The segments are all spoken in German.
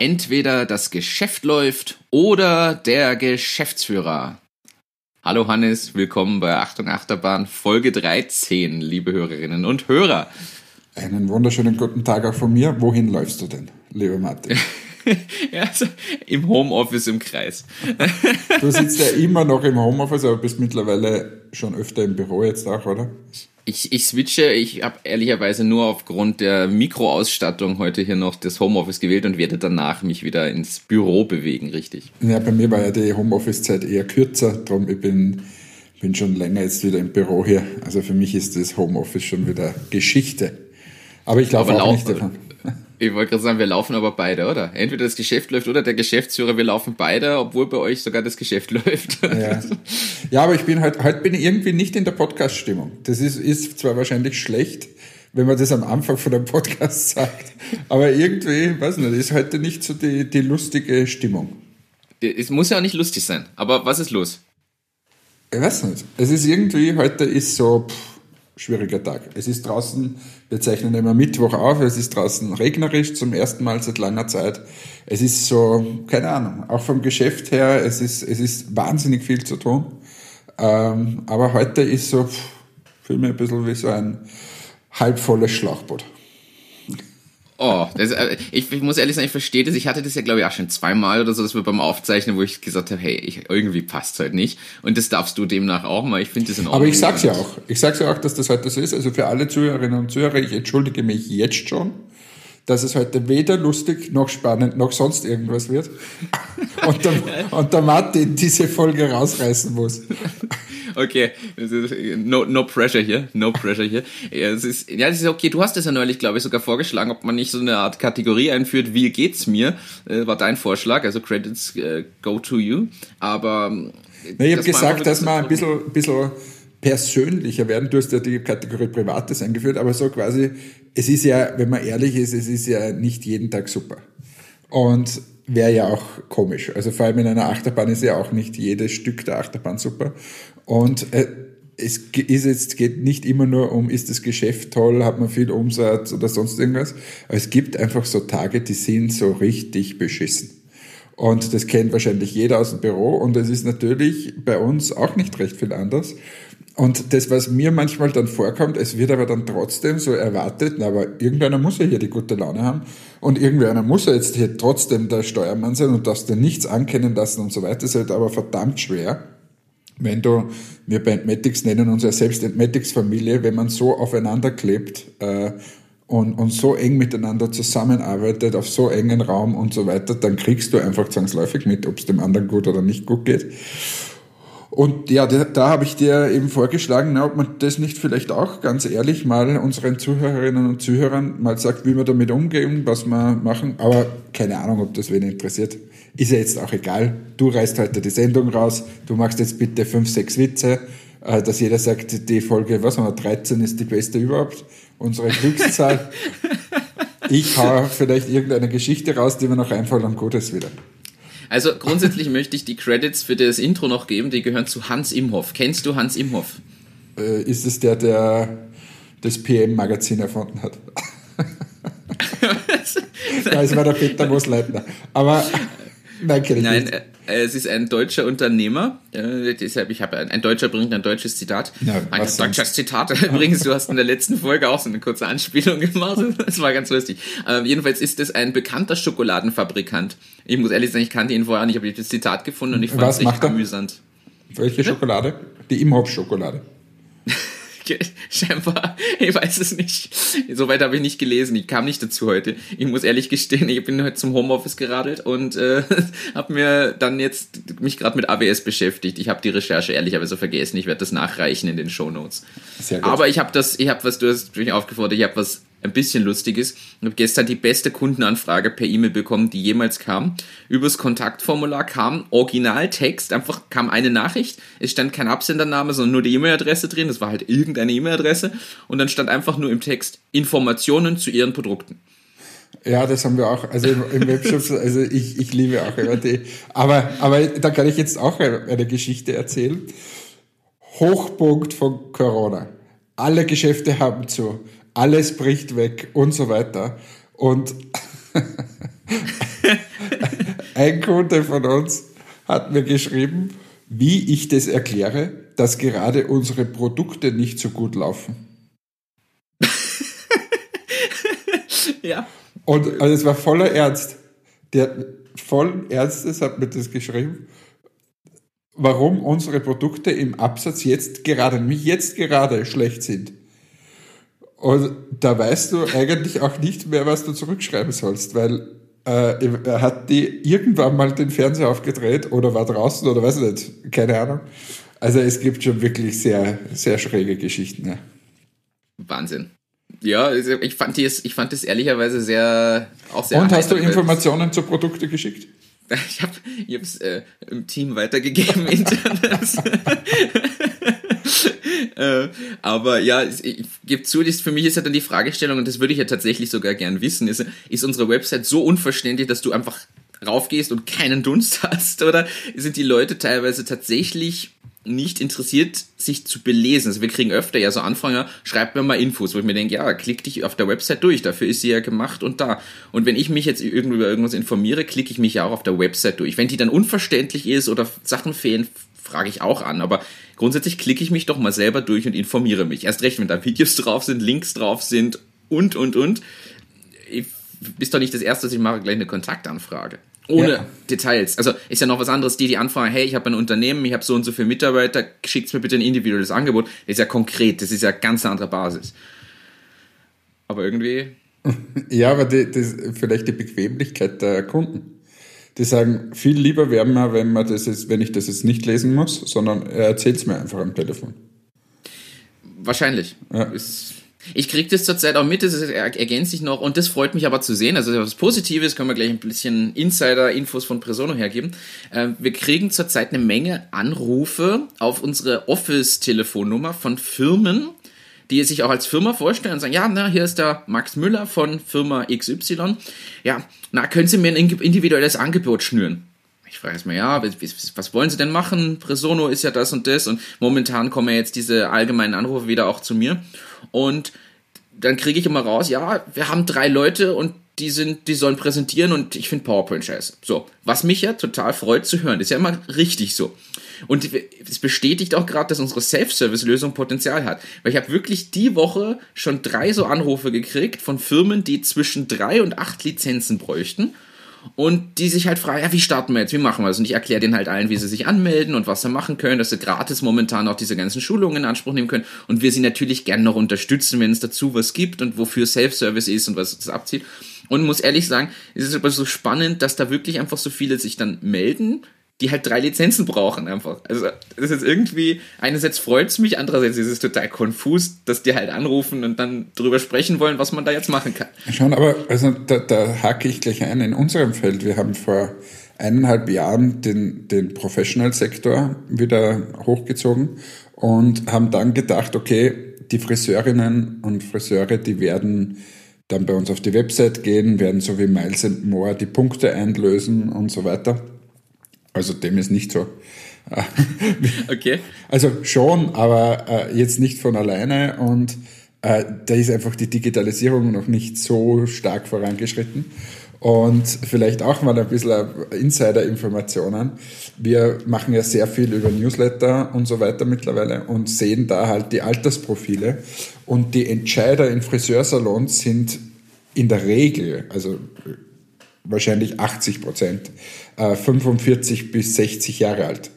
Entweder das Geschäft läuft oder der Geschäftsführer. Hallo Hannes, willkommen bei Achtung Achterbahn Folge 13, liebe Hörerinnen und Hörer. Einen wunderschönen guten Tag auch von mir. Wohin läufst du denn, lieber Martin? ja, also im Homeoffice im Kreis. du sitzt ja immer noch im Homeoffice, aber bist mittlerweile schon öfter im Büro jetzt auch, oder? Ich, ich switche, ich habe ehrlicherweise nur aufgrund der Mikroausstattung heute hier noch das Homeoffice gewählt und werde danach mich wieder ins Büro bewegen, richtig? Ja, bei mir war ja die Homeoffice-Zeit eher kürzer, darum ich bin, bin schon länger jetzt wieder im Büro hier. Also für mich ist das Homeoffice schon wieder Geschichte. Aber ich glaube auch nicht davon. Ich wollte gerade sagen, wir laufen aber beide, oder? Entweder das Geschäft läuft oder der Geschäftsführer, wir laufen beide, obwohl bei euch sogar das Geschäft läuft. Ja, ja aber ich bin heute, heute bin ich irgendwie nicht in der Podcast-Stimmung. Das ist, ist zwar wahrscheinlich schlecht, wenn man das am Anfang von einem Podcast sagt, aber irgendwie, weiß nicht, ist heute nicht so die, die lustige Stimmung. Es muss ja auch nicht lustig sein, aber was ist los? Ich weiß nicht. Es ist irgendwie, heute ist so, pff, schwieriger Tag. Es ist draußen, wir zeichnen immer Mittwoch auf, es ist draußen regnerisch zum ersten Mal seit langer Zeit. Es ist so, keine Ahnung, auch vom Geschäft her, es ist, es ist wahnsinnig viel zu tun. Ähm, aber heute ist so, fühle mich ein bisschen wie so ein halbvolles Schlauchboot. Oh, das, äh, ich, ich, muss ehrlich sagen, ich verstehe das. Ich hatte das ja, glaube ich, auch schon zweimal oder so, dass wir beim Aufzeichnen, wo ich gesagt habe, hey, ich, irgendwie passt halt nicht. Und das darfst du demnach auch mal. Ich finde das in Ordnung. Aber ich sag's ja auch. Ich sag's ja auch, dass das heute so ist. Also für alle Zuhörerinnen und Zuhörer, ich entschuldige mich jetzt schon, dass es heute weder lustig noch spannend noch sonst irgendwas wird. Und der, und der Martin diese Folge rausreißen muss. Okay, no, no pressure hier, no pressure hier. Ja, es ist, ja, es ist okay. Du hast es ja neulich, glaube ich, sogar vorgeschlagen, ob man nicht so eine Art Kategorie einführt, wie geht's mir, äh, war dein Vorschlag, also Credits äh, go to you. Aber Na, ich habe gesagt, dass man ein bisschen, bisschen persönlicher werden. Du hast ja die Kategorie Privates eingeführt, aber so quasi, es ist ja, wenn man ehrlich ist, es ist ja nicht jeden Tag super. Und wäre ja auch komisch. Also vor allem in einer Achterbahn ist ja auch nicht jedes Stück der Achterbahn super. Und äh, es ist jetzt, geht nicht immer nur um, ist das Geschäft toll, hat man viel Umsatz oder sonst irgendwas. Aber es gibt einfach so Tage, die sind so richtig beschissen. Und das kennt wahrscheinlich jeder aus dem Büro. Und es ist natürlich bei uns auch nicht recht viel anders. Und das, was mir manchmal dann vorkommt, es wird aber dann trotzdem so erwartet, na, aber irgendeiner muss ja hier die gute Laune haben und irgendeiner muss ja jetzt hier trotzdem der Steuermann sein und darfst dir nichts ankennen lassen und so weiter. Ist halt aber verdammt schwer, wenn du, wir bei Entmatics nennen uns ja selbst Entmatics-Familie, wenn man so aufeinander klebt äh, und, und so eng miteinander zusammenarbeitet, auf so engen Raum und so weiter, dann kriegst du einfach zwangsläufig mit, ob es dem anderen gut oder nicht gut geht. Und ja, da, da habe ich dir eben vorgeschlagen, na, ob man das nicht vielleicht auch ganz ehrlich mal unseren Zuhörerinnen und Zuhörern mal sagt, wie wir damit umgehen, was wir machen. Aber keine Ahnung, ob das wen interessiert. Ist ja jetzt auch egal. Du reißt heute die Sendung raus. Du machst jetzt bitte fünf, sechs Witze, äh, dass jeder sagt, die Folge, was haben wir, 13 ist die beste überhaupt. Unsere Glückszahl. ich hau vielleicht irgendeine Geschichte raus, die mir noch einfallen und gut ist wieder. Also grundsätzlich möchte ich die Credits für das Intro noch geben, die gehören zu Hans Imhoff. Kennst du Hans Imhoff? Äh, ist es der, der das PM-Magazin erfunden hat? ja, es war der Peter Moosleitner. Aber nein, ich Nein, nicht. Äh, es ist ein deutscher Unternehmer. Äh, deshalb, ich habe ein, ein, Deutscher bringt ein deutsches Zitat. Ja, ein deutsches sonst? Zitat. Übrigens, du hast in der letzten Folge auch so eine kurze Anspielung gemacht. Das war ganz lustig. Äh, jedenfalls ist es ein bekannter Schokoladenfabrikant. Ich muss ehrlich sagen, ich kannte ihn vorher nicht, aber ich habe das Zitat gefunden und ich fand es echt amüsant. Welche Schokolade? Die Imhoff-Schokolade. scheinbar, ich weiß es nicht. Soweit habe ich nicht gelesen. Ich kam nicht dazu heute. Ich muss ehrlich gestehen, ich bin heute zum Homeoffice geradelt und äh, habe mir dann jetzt mich gerade mit AWS beschäftigt. Ich habe die Recherche ehrlicherweise vergessen. Ich werde das nachreichen in den Show Notes. Aber ich habe das, ich habe was, du hast mich aufgefordert, ich habe was ein bisschen lustig ist. Ich habe gestern die beste Kundenanfrage per E-Mail bekommen, die jemals kam. Übers Kontaktformular kam Originaltext, einfach kam eine Nachricht. Es stand kein Absendername, sondern nur die E-Mail-Adresse drin. Das war halt irgendeine E-Mail-Adresse. Und dann stand einfach nur im Text Informationen zu ihren Produkten. Ja, das haben wir auch. Also im Webshop, also ich, ich liebe auch MRT. Aber, aber da kann ich jetzt auch eine Geschichte erzählen. Hochpunkt von Corona. Alle Geschäfte haben zu alles bricht weg und so weiter. Und ein Kunde von uns hat mir geschrieben, wie ich das erkläre, dass gerade unsere Produkte nicht so gut laufen. ja. Und also es war voller Ernst. Der voll Ernstes hat mir das geschrieben, warum unsere Produkte im Absatz jetzt gerade, nämlich jetzt gerade schlecht sind. Und da weißt du eigentlich auch nicht mehr, was du zurückschreiben sollst, weil äh, er hat die irgendwann mal den Fernseher aufgedreht oder war draußen oder weiß ich nicht, keine Ahnung. Also es gibt schon wirklich sehr, sehr schräge Geschichten. Ja. Wahnsinn. Ja, also ich fand das, ich fand das ehrlicherweise sehr, auch sehr. Und hast du Informationen zu Produkte geschickt? Ich habe es äh, im Team weitergegeben, Internet. äh, aber ja, ich gebe zu, das, für mich ist ja dann die Fragestellung, und das würde ich ja tatsächlich sogar gern wissen, ist, ist unsere Website so unverständlich, dass du einfach raufgehst und keinen Dunst hast? Oder sind die Leute teilweise tatsächlich nicht interessiert, sich zu belesen. Also wir kriegen öfter ja so Anfragen, schreibt mir mal Infos, wo ich mir denke, ja, klick dich auf der Website durch, dafür ist sie ja gemacht und da. Und wenn ich mich jetzt irgendwie über irgendwas informiere, klicke ich mich ja auch auf der Website durch. Wenn die dann unverständlich ist oder Sachen fehlen, frage ich auch an. Aber grundsätzlich klicke ich mich doch mal selber durch und informiere mich. Erst recht, wenn da Videos drauf sind, Links drauf sind und, und, und. Ich, bist doch nicht das Erste, dass ich mache, gleich eine Kontaktanfrage ohne ja. Details. Also ist ja noch was anderes, die, die anfragen, hey, ich habe ein Unternehmen, ich habe so und so viele Mitarbeiter, schickt mir bitte ein individuelles Angebot. Das ist ja konkret, das ist ja ganz eine andere Basis. Aber irgendwie. Ja, aber die, das, vielleicht die Bequemlichkeit der Kunden. Die sagen, viel lieber wäre mir, wenn man das jetzt, wenn ich das jetzt nicht lesen muss, sondern er erzählt es mir einfach am Telefon. Wahrscheinlich. Ja. Ist ich kriege das zurzeit auch mit, das ergänzt sich noch und das freut mich aber zu sehen. Also was Positives können wir gleich ein bisschen Insider-Infos von Presono hergeben. Ähm, wir kriegen zurzeit eine Menge Anrufe auf unsere Office-Telefonnummer von Firmen, die sich auch als Firma vorstellen und sagen, ja, na, hier ist der Max Müller von Firma XY. Ja, na, können Sie mir ein individuelles Angebot schnüren? Ich frage erstmal, ja, was wollen Sie denn machen? Presono ist ja das und das und momentan kommen ja jetzt diese allgemeinen Anrufe wieder auch zu mir. Und dann kriege ich immer raus, ja, wir haben drei Leute und die sind, die sollen präsentieren und ich finde PowerPoint scheiße. So, was mich ja total freut zu hören, ist ja immer richtig so. Und es bestätigt auch gerade, dass unsere Self-Service-Lösung Potenzial hat. Weil ich habe wirklich die Woche schon drei so Anrufe gekriegt von Firmen, die zwischen drei und acht Lizenzen bräuchten und die sich halt fragen, ja, wie starten wir jetzt, wie machen wir das? Und ich erkläre denen halt allen, wie sie sich anmelden und was sie machen können, dass sie gratis momentan auch diese ganzen Schulungen in Anspruch nehmen können und wir sie natürlich gerne noch unterstützen, wenn es dazu was gibt und wofür Self-Service ist und was es abzieht. Und muss ehrlich sagen, es ist aber so spannend, dass da wirklich einfach so viele sich dann melden, die halt drei Lizenzen brauchen einfach. Also das ist irgendwie, einerseits freut es mich, andererseits ist es total konfus, dass die halt anrufen und dann drüber sprechen wollen, was man da jetzt machen kann. Schon, aber also da, da hake ich gleich ein. In unserem Feld, wir haben vor eineinhalb Jahren den, den Professional-Sektor wieder hochgezogen und haben dann gedacht, okay, die Friseurinnen und Friseure, die werden dann bei uns auf die Website gehen, werden so wie Miles More die Punkte einlösen und so weiter. Also dem ist nicht so. okay. Also schon, aber äh, jetzt nicht von alleine und äh, da ist einfach die Digitalisierung noch nicht so stark vorangeschritten. Und vielleicht auch mal ein bisschen Insider-Informationen. Wir machen ja sehr viel über Newsletter und so weiter mittlerweile und sehen da halt die Altersprofile. Und die Entscheider in Friseursalons sind in der Regel, also wahrscheinlich 80 Prozent, äh, 45 bis 60 Jahre alt.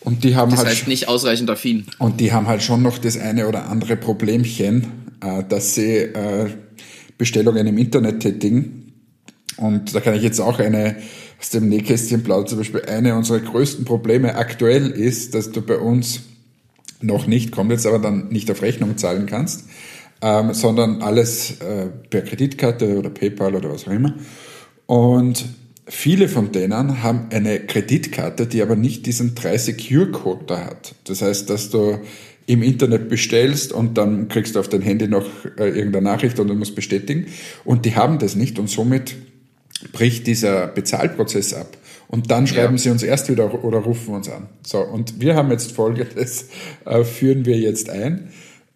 Und die haben das halt heißt nicht ausreichend affin. Und die haben halt schon noch das eine oder andere Problemchen, äh, dass sie äh, Bestellungen im Internet tätigen. Und da kann ich jetzt auch eine aus dem Nähkästchen plaudern. Zum Beispiel eine unserer größten Probleme aktuell ist, dass du bei uns noch nicht, kommt jetzt aber dann nicht auf Rechnung zahlen kannst, ähm, sondern alles äh, per Kreditkarte oder PayPal oder was auch immer. Und viele von denen haben eine Kreditkarte, die aber nicht diesen 3-Secure-Code da hat. Das heißt, dass du im Internet bestellst und dann kriegst du auf dein Handy noch äh, irgendeine Nachricht und du musst bestätigen. Und die haben das nicht und somit bricht dieser Bezahlprozess ab. Und dann schreiben ja. sie uns erst wieder oder rufen uns an. So, und wir haben jetzt folgendes, äh, führen wir jetzt ein.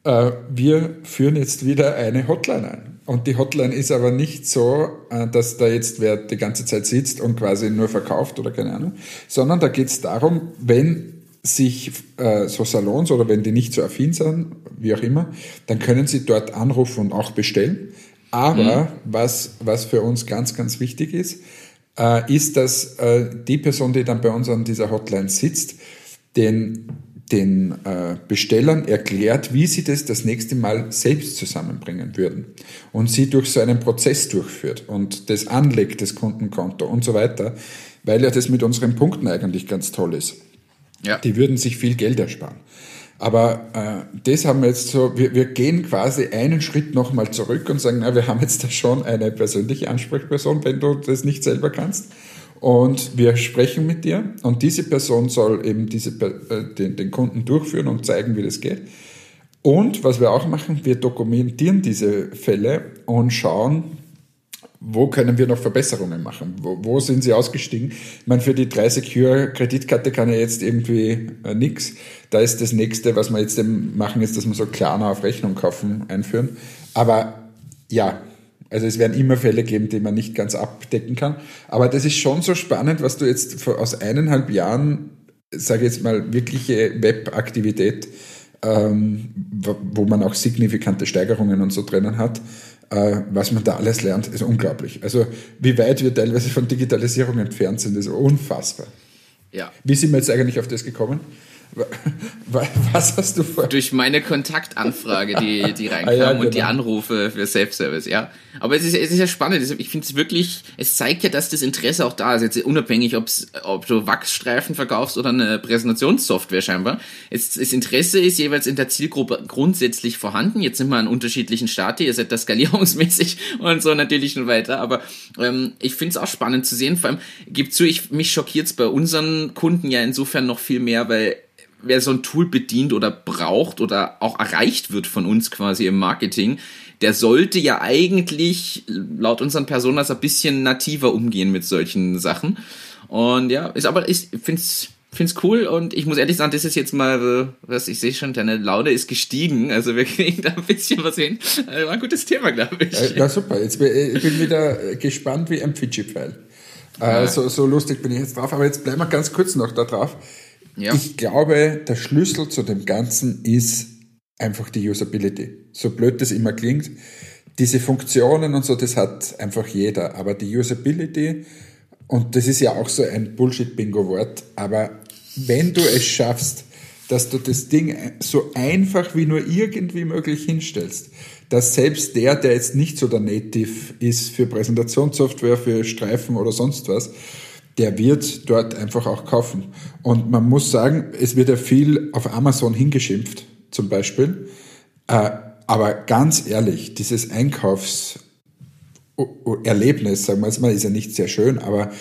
Äh, wir führen jetzt wieder eine Hotline ein. Und die Hotline ist aber nicht so, äh, dass da jetzt wer die ganze Zeit sitzt und quasi nur verkauft oder keine Ahnung, sondern da geht es darum, wenn sich äh, so Salons oder wenn die nicht so affin sind, wie auch immer, dann können sie dort anrufen und auch bestellen. Aber mhm. was, was für uns ganz, ganz wichtig ist, äh, ist, dass äh, die Person, die dann bei uns an dieser Hotline sitzt, den den äh, Bestellern erklärt, wie sie das das nächste Mal selbst zusammenbringen würden und sie durch so einen Prozess durchführt und das anlegt, das Kundenkonto und so weiter, weil ja das mit unseren Punkten eigentlich ganz toll ist. Ja. Die würden sich viel Geld ersparen. Aber äh, das haben wir jetzt so, wir, wir gehen quasi einen Schritt nochmal zurück und sagen, na, wir haben jetzt da schon eine persönliche Ansprechperson, wenn du das nicht selber kannst. Und wir sprechen mit dir und diese Person soll eben diese, äh, den, den Kunden durchführen und zeigen, wie das geht. Und was wir auch machen, wir dokumentieren diese Fälle und schauen, wo können wir noch Verbesserungen machen? Wo, wo sind sie ausgestiegen? Ich meine, für die 30 Secure Kreditkarte kann ja jetzt irgendwie äh, nichts. Da ist das nächste, was wir jetzt machen, ist, dass wir so Klarna auf Rechnung kaufen, einführen. Aber ja, also es werden immer Fälle geben, die man nicht ganz abdecken kann. Aber das ist schon so spannend, was du jetzt aus eineinhalb Jahren, sage ich jetzt mal, wirkliche Webaktivität, ähm, wo man auch signifikante Steigerungen und so drinnen hat, äh, was man da alles lernt, ist unglaublich. Also wie weit wir teilweise von Digitalisierung entfernt sind, ist unfassbar. Ja. Wie sind wir jetzt eigentlich auf das gekommen? Was hast du vor? Durch meine Kontaktanfrage, die, die reinkam ah, ja, genau. und die genau. Anrufe für Self-Service, ja. Aber es ist, es ist ja spannend. Ich finde es wirklich, es zeigt ja, dass das Interesse auch da ist. Jetzt unabhängig, ob's, ob du Wachsstreifen verkaufst oder eine Präsentationssoftware scheinbar. Es, das Interesse ist jeweils in der Zielgruppe grundsätzlich vorhanden. Jetzt sind wir an unterschiedlichen Stati, ihr seid da skalierungsmäßig und so natürlich schon weiter. Aber ähm, ich finde es auch spannend zu sehen. Vor allem, gib zu, ich, mich schockiert es bei unseren Kunden ja insofern noch viel mehr, weil wer so ein Tool bedient oder braucht oder auch erreicht wird von uns quasi im Marketing, der sollte ja eigentlich laut unseren Personas ein bisschen nativer umgehen mit solchen Sachen. Und ja, ist aber, ich find's, find's cool und ich muss ehrlich sagen, das ist jetzt mal, was ich sehe schon, deine Laune ist gestiegen. Also wir kriegen da ein bisschen was hin. Also war ein gutes Thema, glaube ich. Äh, ja, super. Jetzt bin ich bin wieder gespannt wie ein Fidget-Pfeil. Äh, so, so lustig bin ich jetzt drauf. Aber jetzt bleiben wir ganz kurz noch da drauf. Ja. Ich glaube, der Schlüssel zu dem Ganzen ist einfach die Usability. So blöd das immer klingt. Diese Funktionen und so, das hat einfach jeder. Aber die Usability, und das ist ja auch so ein Bullshit-Bingo-Wort, aber wenn du es schaffst, dass du das Ding so einfach wie nur irgendwie möglich hinstellst, dass selbst der, der jetzt nicht so der Native ist für Präsentationssoftware, für Streifen oder sonst was, der wird dort einfach auch kaufen. Und man muss sagen, es wird ja viel auf Amazon hingeschimpft, zum Beispiel. Äh, aber ganz ehrlich, dieses Einkaufserlebnis, sagen wir jetzt mal, ist ja nicht sehr schön, aber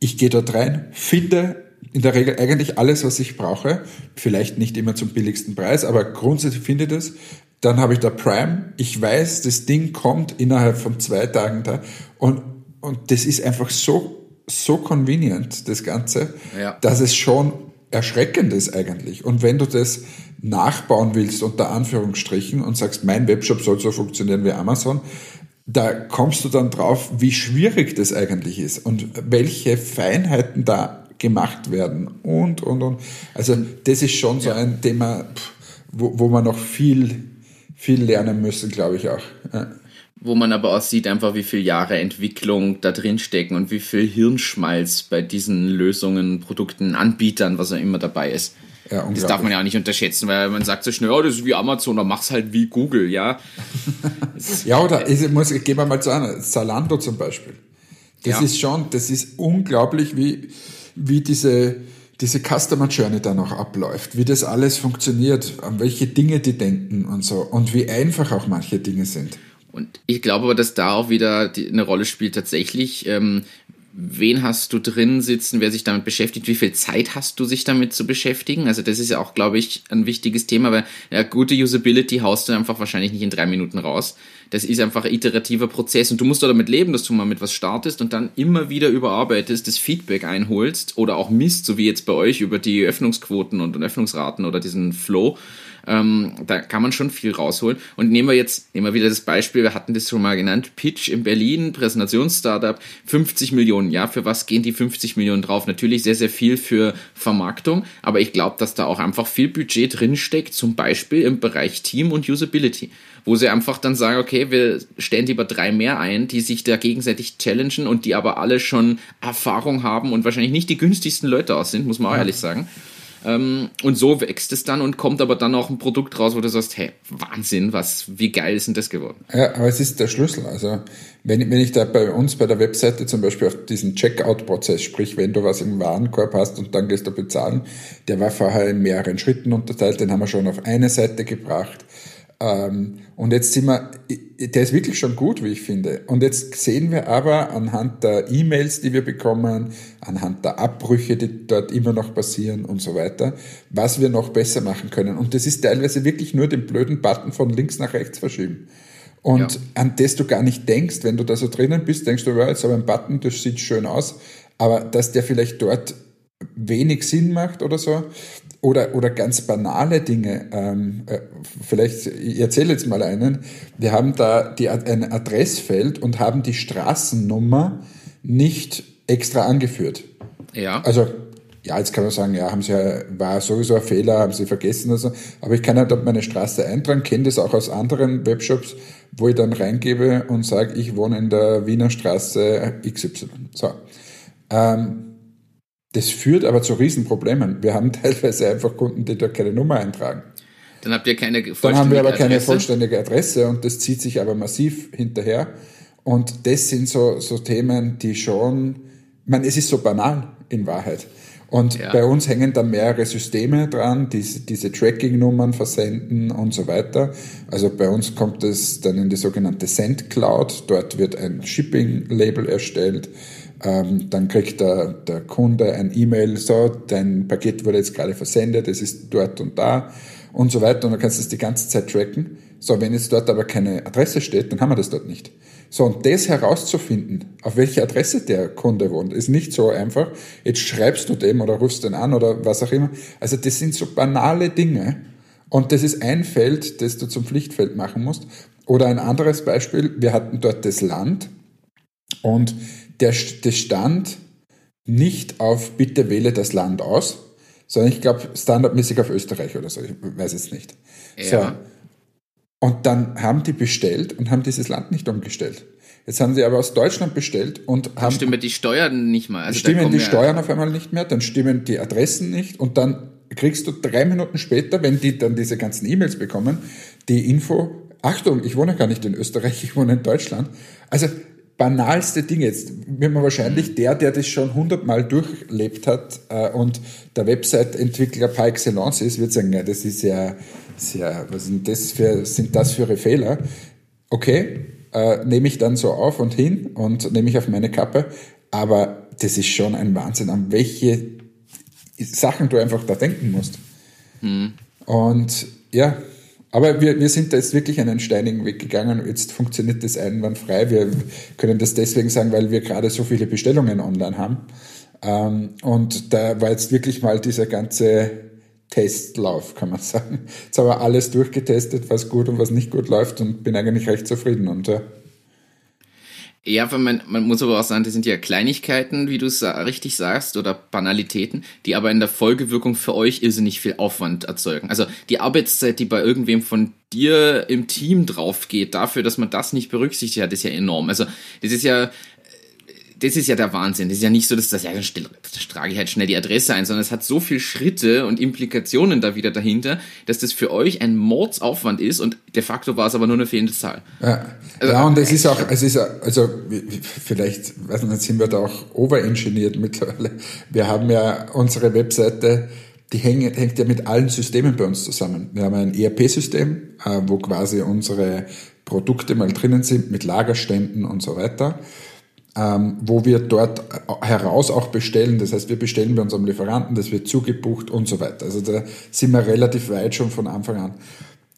ich gehe dort rein, finde in der Regel eigentlich alles, was ich brauche. Vielleicht nicht immer zum billigsten Preis, aber grundsätzlich finde ich das. Dann habe ich da Prime. Ich weiß, das Ding kommt innerhalb von zwei Tagen da. Und, und das ist einfach so so convenient, das Ganze, ja. dass es schon erschreckend ist eigentlich. Und wenn du das nachbauen willst, unter Anführungsstrichen, und sagst, mein Webshop soll so funktionieren wie Amazon, da kommst du dann drauf, wie schwierig das eigentlich ist und welche Feinheiten da gemacht werden und, und, und. Also das ist schon so ja. ein Thema, wo, wo wir noch viel, viel lernen müssen, glaube ich auch. Ja wo man aber auch sieht einfach, wie viele Jahre Entwicklung da drin stecken und wie viel Hirnschmalz bei diesen Lösungen, Produkten, Anbietern, was auch immer dabei ist. Ja, das darf man ja auch nicht unterschätzen, weil man sagt so schnell, oh, das ist wie Amazon, dann mach's halt wie Google, ja. ja, oder ich muss, ich gebe mal zu einer, Zalando zum Beispiel. Das ja. ist schon, das ist unglaublich, wie, wie diese, diese Customer Journey da noch abläuft, wie das alles funktioniert, an welche Dinge die denken und so und wie einfach auch manche Dinge sind. Und ich glaube aber, dass da auch wieder die, eine Rolle spielt tatsächlich, ähm, wen hast du drin sitzen, wer sich damit beschäftigt, wie viel Zeit hast du, sich damit zu beschäftigen? Also das ist ja auch, glaube ich, ein wichtiges Thema, weil ja, gute Usability haust du einfach wahrscheinlich nicht in drei Minuten raus. das ist einfach ein iterativer Prozess und du musst damit leben, dass du mal mit was startest und dann immer wieder überarbeitest, das Feedback einholst oder auch misst, so wie jetzt bei euch über die Öffnungsquoten und Öffnungsraten oder diesen Flow ähm, da kann man schon viel rausholen. Und nehmen wir jetzt, nehmen wir wieder das Beispiel, wir hatten das schon mal genannt, Pitch in Berlin, Präsentationsstartup, 50 Millionen. Ja, für was gehen die 50 Millionen drauf? Natürlich sehr, sehr viel für Vermarktung, aber ich glaube, dass da auch einfach viel Budget drinsteckt, zum Beispiel im Bereich Team und Usability wo sie einfach dann sagen, okay, wir stellen lieber drei mehr ein, die sich da gegenseitig challengen und die aber alle schon Erfahrung haben und wahrscheinlich nicht die günstigsten Leute aus sind, muss man auch ehrlich sagen. Ähm, und so wächst es dann und kommt aber dann auch ein Produkt raus, wo du sagst, hey, Wahnsinn, was, wie geil ist denn das geworden? Ja, aber es ist der Schlüssel. Also wenn, wenn ich da bei uns bei der Webseite zum Beispiel auf diesen Checkout-Prozess, sprich, wenn du was im Warenkorb hast und dann gehst du bezahlen, der war vorher in mehreren Schritten unterteilt, den haben wir schon auf eine Seite gebracht. Ähm, und jetzt sind wir, der ist wirklich schon gut, wie ich finde. Und jetzt sehen wir aber anhand der E-Mails, die wir bekommen, anhand der Abbrüche, die dort immer noch passieren und so weiter, was wir noch besser machen können. Und das ist teilweise wirklich nur den blöden Button von links nach rechts verschieben. Und ja. an das du gar nicht denkst, wenn du da so drinnen bist, denkst du, ja, jetzt habe ich einen Button, das sieht schön aus, aber dass der vielleicht dort wenig Sinn macht oder so, oder, oder ganz banale Dinge. Ähm, äh, vielleicht, ich erzähle jetzt mal einen. Wir haben da die, ein Adressfeld und haben die Straßennummer nicht extra angeführt. Ja. Also, ja, jetzt kann man sagen, ja, haben sie ja, war sowieso ein Fehler, haben sie vergessen oder so. Aber ich kann ja dort meine Straße eintragen, kenne das auch aus anderen Webshops, wo ich dann reingebe und sage, ich wohne in der Wiener Straße XY. So. Ähm, das führt aber zu Riesenproblemen. Wir haben teilweise einfach Kunden, die da keine Nummer eintragen. Dann habt ihr keine vollständige Dann haben wir aber keine Adresse. vollständige Adresse und das zieht sich aber massiv hinterher. Und das sind so, so Themen, die schon, ich meine, es ist so banal in Wahrheit. Und ja. bei uns hängen dann mehrere Systeme dran, die diese Tracking-Nummern versenden und so weiter. Also bei uns kommt es dann in die sogenannte Send Cloud. Dort wird ein Shipping-Label erstellt. Ähm, dann kriegt der, der Kunde ein E-Mail, so, dein Paket wurde jetzt gerade versendet, es ist dort und da und so weiter und dann kannst du das die ganze Zeit tracken. So, wenn jetzt dort aber keine Adresse steht, dann haben wir das dort nicht. So, und das herauszufinden, auf welche Adresse der Kunde wohnt, ist nicht so einfach. Jetzt schreibst du dem oder rufst den an oder was auch immer. Also das sind so banale Dinge. Und das ist ein Feld, das du zum Pflichtfeld machen musst. Oder ein anderes Beispiel, wir hatten dort das Land und der, das stand nicht auf Bitte wähle das Land aus, sondern ich glaube standardmäßig auf Österreich oder so, ich weiß es nicht. Ja. So. Und dann haben die bestellt und haben dieses Land nicht umgestellt. Jetzt haben sie aber aus Deutschland bestellt und dann haben. stimmen die Steuern nicht mal. Also stimmen die Steuern auf einmal nicht mehr, dann stimmen die Adressen nicht und dann kriegst du drei Minuten später, wenn die dann diese ganzen E-Mails bekommen, die Info, Achtung, ich wohne gar nicht in Österreich, ich wohne in Deutschland. Also banalste Dinge. Jetzt wird man wahrscheinlich der, der das schon hundertmal durchlebt hat äh, und der Website-Entwickler par excellence ist, wird sagen, ja, das ist ja, sehr, was sind das für, sind das für Fehler? Okay, äh, nehme ich dann so auf und hin und nehme ich auf meine Kappe, aber das ist schon ein Wahnsinn, an welche Sachen du einfach da denken musst. Mhm. Und ja, aber wir, wir sind da jetzt wirklich einen steinigen Weg gegangen. Jetzt funktioniert das einwandfrei. Wir können das deswegen sagen, weil wir gerade so viele Bestellungen online haben. Ähm, und da war jetzt wirklich mal dieser ganze Testlauf, kann man sagen. Jetzt haben wir alles durchgetestet, was gut und was nicht gut läuft und bin eigentlich recht zufrieden. Und ja. Ja, weil man, man muss aber auch sagen, das sind ja Kleinigkeiten, wie du es richtig sagst, oder Banalitäten, die aber in der Folgewirkung für euch irrsinnig viel Aufwand erzeugen. Also die Arbeitszeit, die bei irgendwem von dir im Team drauf geht, dafür, dass man das nicht berücksichtigt hat, ist ja enorm. Also das ist ja, das ist ja der Wahnsinn. Das ist ja nicht so, dass das, ja, dann trage ich halt schnell die Adresse ein, sondern es hat so viel Schritte und Implikationen da wieder dahinter, dass das für euch ein Mordsaufwand ist und de facto war es aber nur eine fehlende Zahl. Ja, also, ja und es ist auch, es ist, also, vielleicht, weiß nicht, sind wir da auch overengineert mittlerweile. Wir haben ja unsere Webseite, die hängt, hängt ja mit allen Systemen bei uns zusammen. Wir haben ein ERP-System, äh, wo quasi unsere Produkte mal drinnen sind mit Lagerständen und so weiter ähm, wo wir dort heraus auch bestellen. Das heißt, wir bestellen bei unserem Lieferanten, das wird zugebucht und so weiter. Also da sind wir relativ weit schon von Anfang an.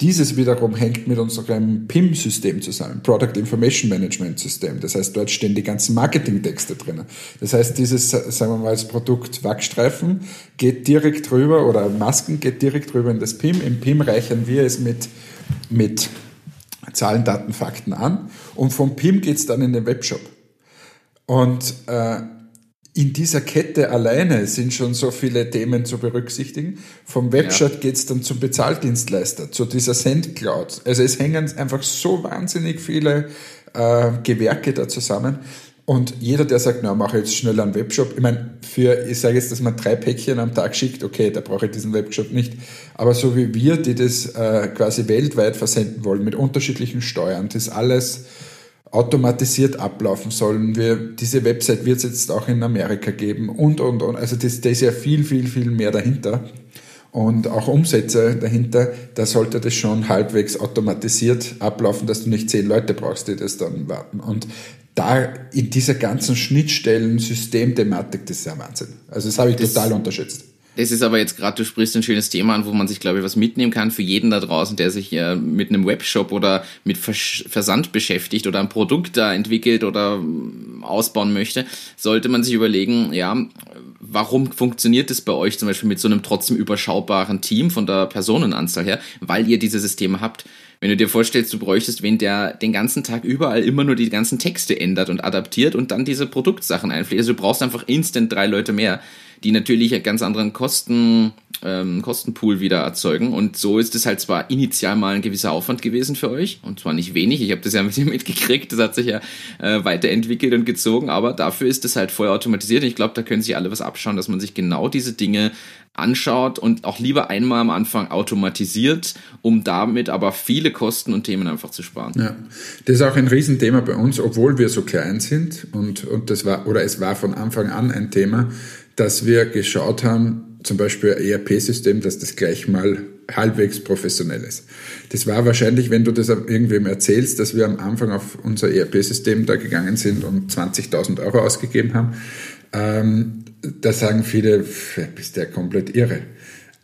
Dieses wiederum hängt mit unserem PIM-System zusammen, Product Information Management System. Das heißt, dort stehen die ganzen Marketingtexte drin. Das heißt, dieses, sagen wir mal, das Produkt Wachstreifen geht direkt rüber oder Masken geht direkt rüber in das PIM. Im PIM reichern wir es mit, mit Zahlen, Daten, Fakten an und vom PIM geht es dann in den Webshop. Und äh, in dieser Kette alleine sind schon so viele Themen zu berücksichtigen. Vom Webshop ja. geht es dann zum Bezahldienstleister, zu dieser SendCloud. Also es hängen einfach so wahnsinnig viele äh, Gewerke da zusammen. Und jeder, der sagt, na, mache jetzt schnell einen Webshop, ich meine, für, ich sage jetzt, dass man drei Päckchen am Tag schickt, okay, da brauche ich diesen Webshop nicht. Aber so wie wir, die das äh, quasi weltweit versenden wollen, mit unterschiedlichen Steuern, das alles automatisiert ablaufen sollen. Wir, diese Website wird es jetzt auch in Amerika geben und, und, und. Also das, da ist ja viel, viel, viel mehr dahinter und auch Umsätze dahinter, da sollte das schon halbwegs automatisiert ablaufen, dass du nicht zehn Leute brauchst, die das dann warten. Und da in dieser ganzen Schnittstellen, Systemthematik, das ist ja Wahnsinn. Also das habe ich das total unterschätzt. Das ist aber jetzt gerade, du sprichst ein schönes Thema an, wo man sich, glaube ich, was mitnehmen kann für jeden da draußen, der sich äh, mit einem Webshop oder mit Vers Versand beschäftigt oder ein Produkt da entwickelt oder äh, ausbauen möchte, sollte man sich überlegen, ja, warum funktioniert es bei euch zum Beispiel mit so einem trotzdem überschaubaren Team von der Personenanzahl her, weil ihr diese Systeme habt. Wenn du dir vorstellst, du bräuchtest wen, der den ganzen Tag überall immer nur die ganzen Texte ändert und adaptiert und dann diese Produktsachen einfliegt. Also du brauchst einfach instant drei Leute mehr die natürlich einen ganz anderen Kosten, ähm, Kostenpool wieder erzeugen. Und so ist es halt zwar initial mal ein gewisser Aufwand gewesen für euch, und zwar nicht wenig, ich habe das ja ein bisschen mitgekriegt, das hat sich ja äh, weiterentwickelt und gezogen, aber dafür ist es halt voll automatisiert. Und ich glaube, da können sich alle was abschauen, dass man sich genau diese Dinge anschaut und auch lieber einmal am Anfang automatisiert, um damit aber viele Kosten und Themen einfach zu sparen. Ja, das ist auch ein Riesenthema bei uns, obwohl wir so klein sind und, und das war, oder es war von Anfang an ein Thema, dass wir geschaut haben, zum Beispiel ein ERP-System, dass das gleich mal halbwegs professionell ist. Das war wahrscheinlich, wenn du das irgendwem erzählst, dass wir am Anfang auf unser ERP-System da gegangen sind und 20.000 Euro ausgegeben haben, ähm, da sagen viele, bist der komplett irre.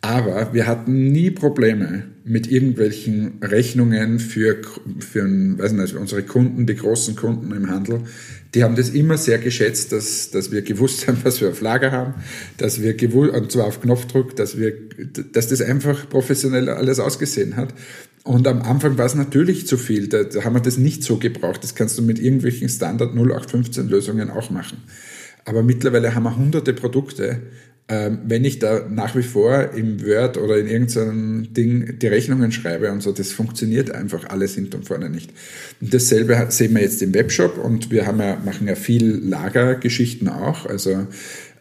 Aber wir hatten nie Probleme mit irgendwelchen Rechnungen für, für weiß nicht, unsere Kunden, die großen Kunden im Handel. Die haben das immer sehr geschätzt, dass, dass wir gewusst haben, was wir auf Lager haben, dass wir gewusst, und zwar auf Knopfdruck, dass wir, dass das einfach professionell alles ausgesehen hat. Und am Anfang war es natürlich zu viel. Da, da haben wir das nicht so gebraucht. Das kannst du mit irgendwelchen Standard 0815 Lösungen auch machen. Aber mittlerweile haben wir hunderte Produkte wenn ich da nach wie vor im Word oder in irgendeinem Ding die Rechnungen schreibe und so, das funktioniert einfach alles hinten und vorne nicht. Und dasselbe sehen wir jetzt im Webshop und wir haben ja, machen ja viel Lagergeschichten auch. Also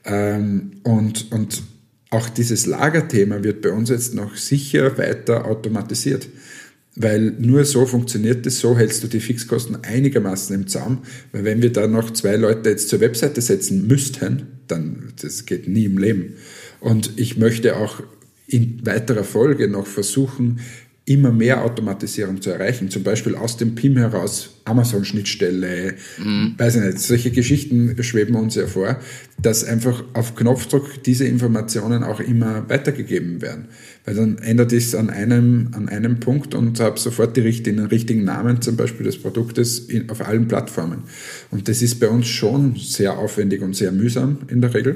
ähm, und, und auch dieses Lagerthema wird bei uns jetzt noch sicher weiter automatisiert. Weil nur so funktioniert es, so hältst du die Fixkosten einigermaßen im Zaum. Weil wenn wir da noch zwei Leute jetzt zur Webseite setzen müssten, dann das geht nie im Leben. Und ich möchte auch in weiterer Folge noch versuchen, immer mehr Automatisierung zu erreichen. Zum Beispiel aus dem PIM heraus Amazon-Schnittstelle, mhm. weiß ich nicht, solche Geschichten schweben uns ja vor, dass einfach auf Knopfdruck diese Informationen auch immer weitergegeben werden. Weil dann ändert es an einem, an einem Punkt und habe sofort die richtigen, den richtigen Namen zum Beispiel des Produktes in, auf allen Plattformen. Und das ist bei uns schon sehr aufwendig und sehr mühsam in der Regel.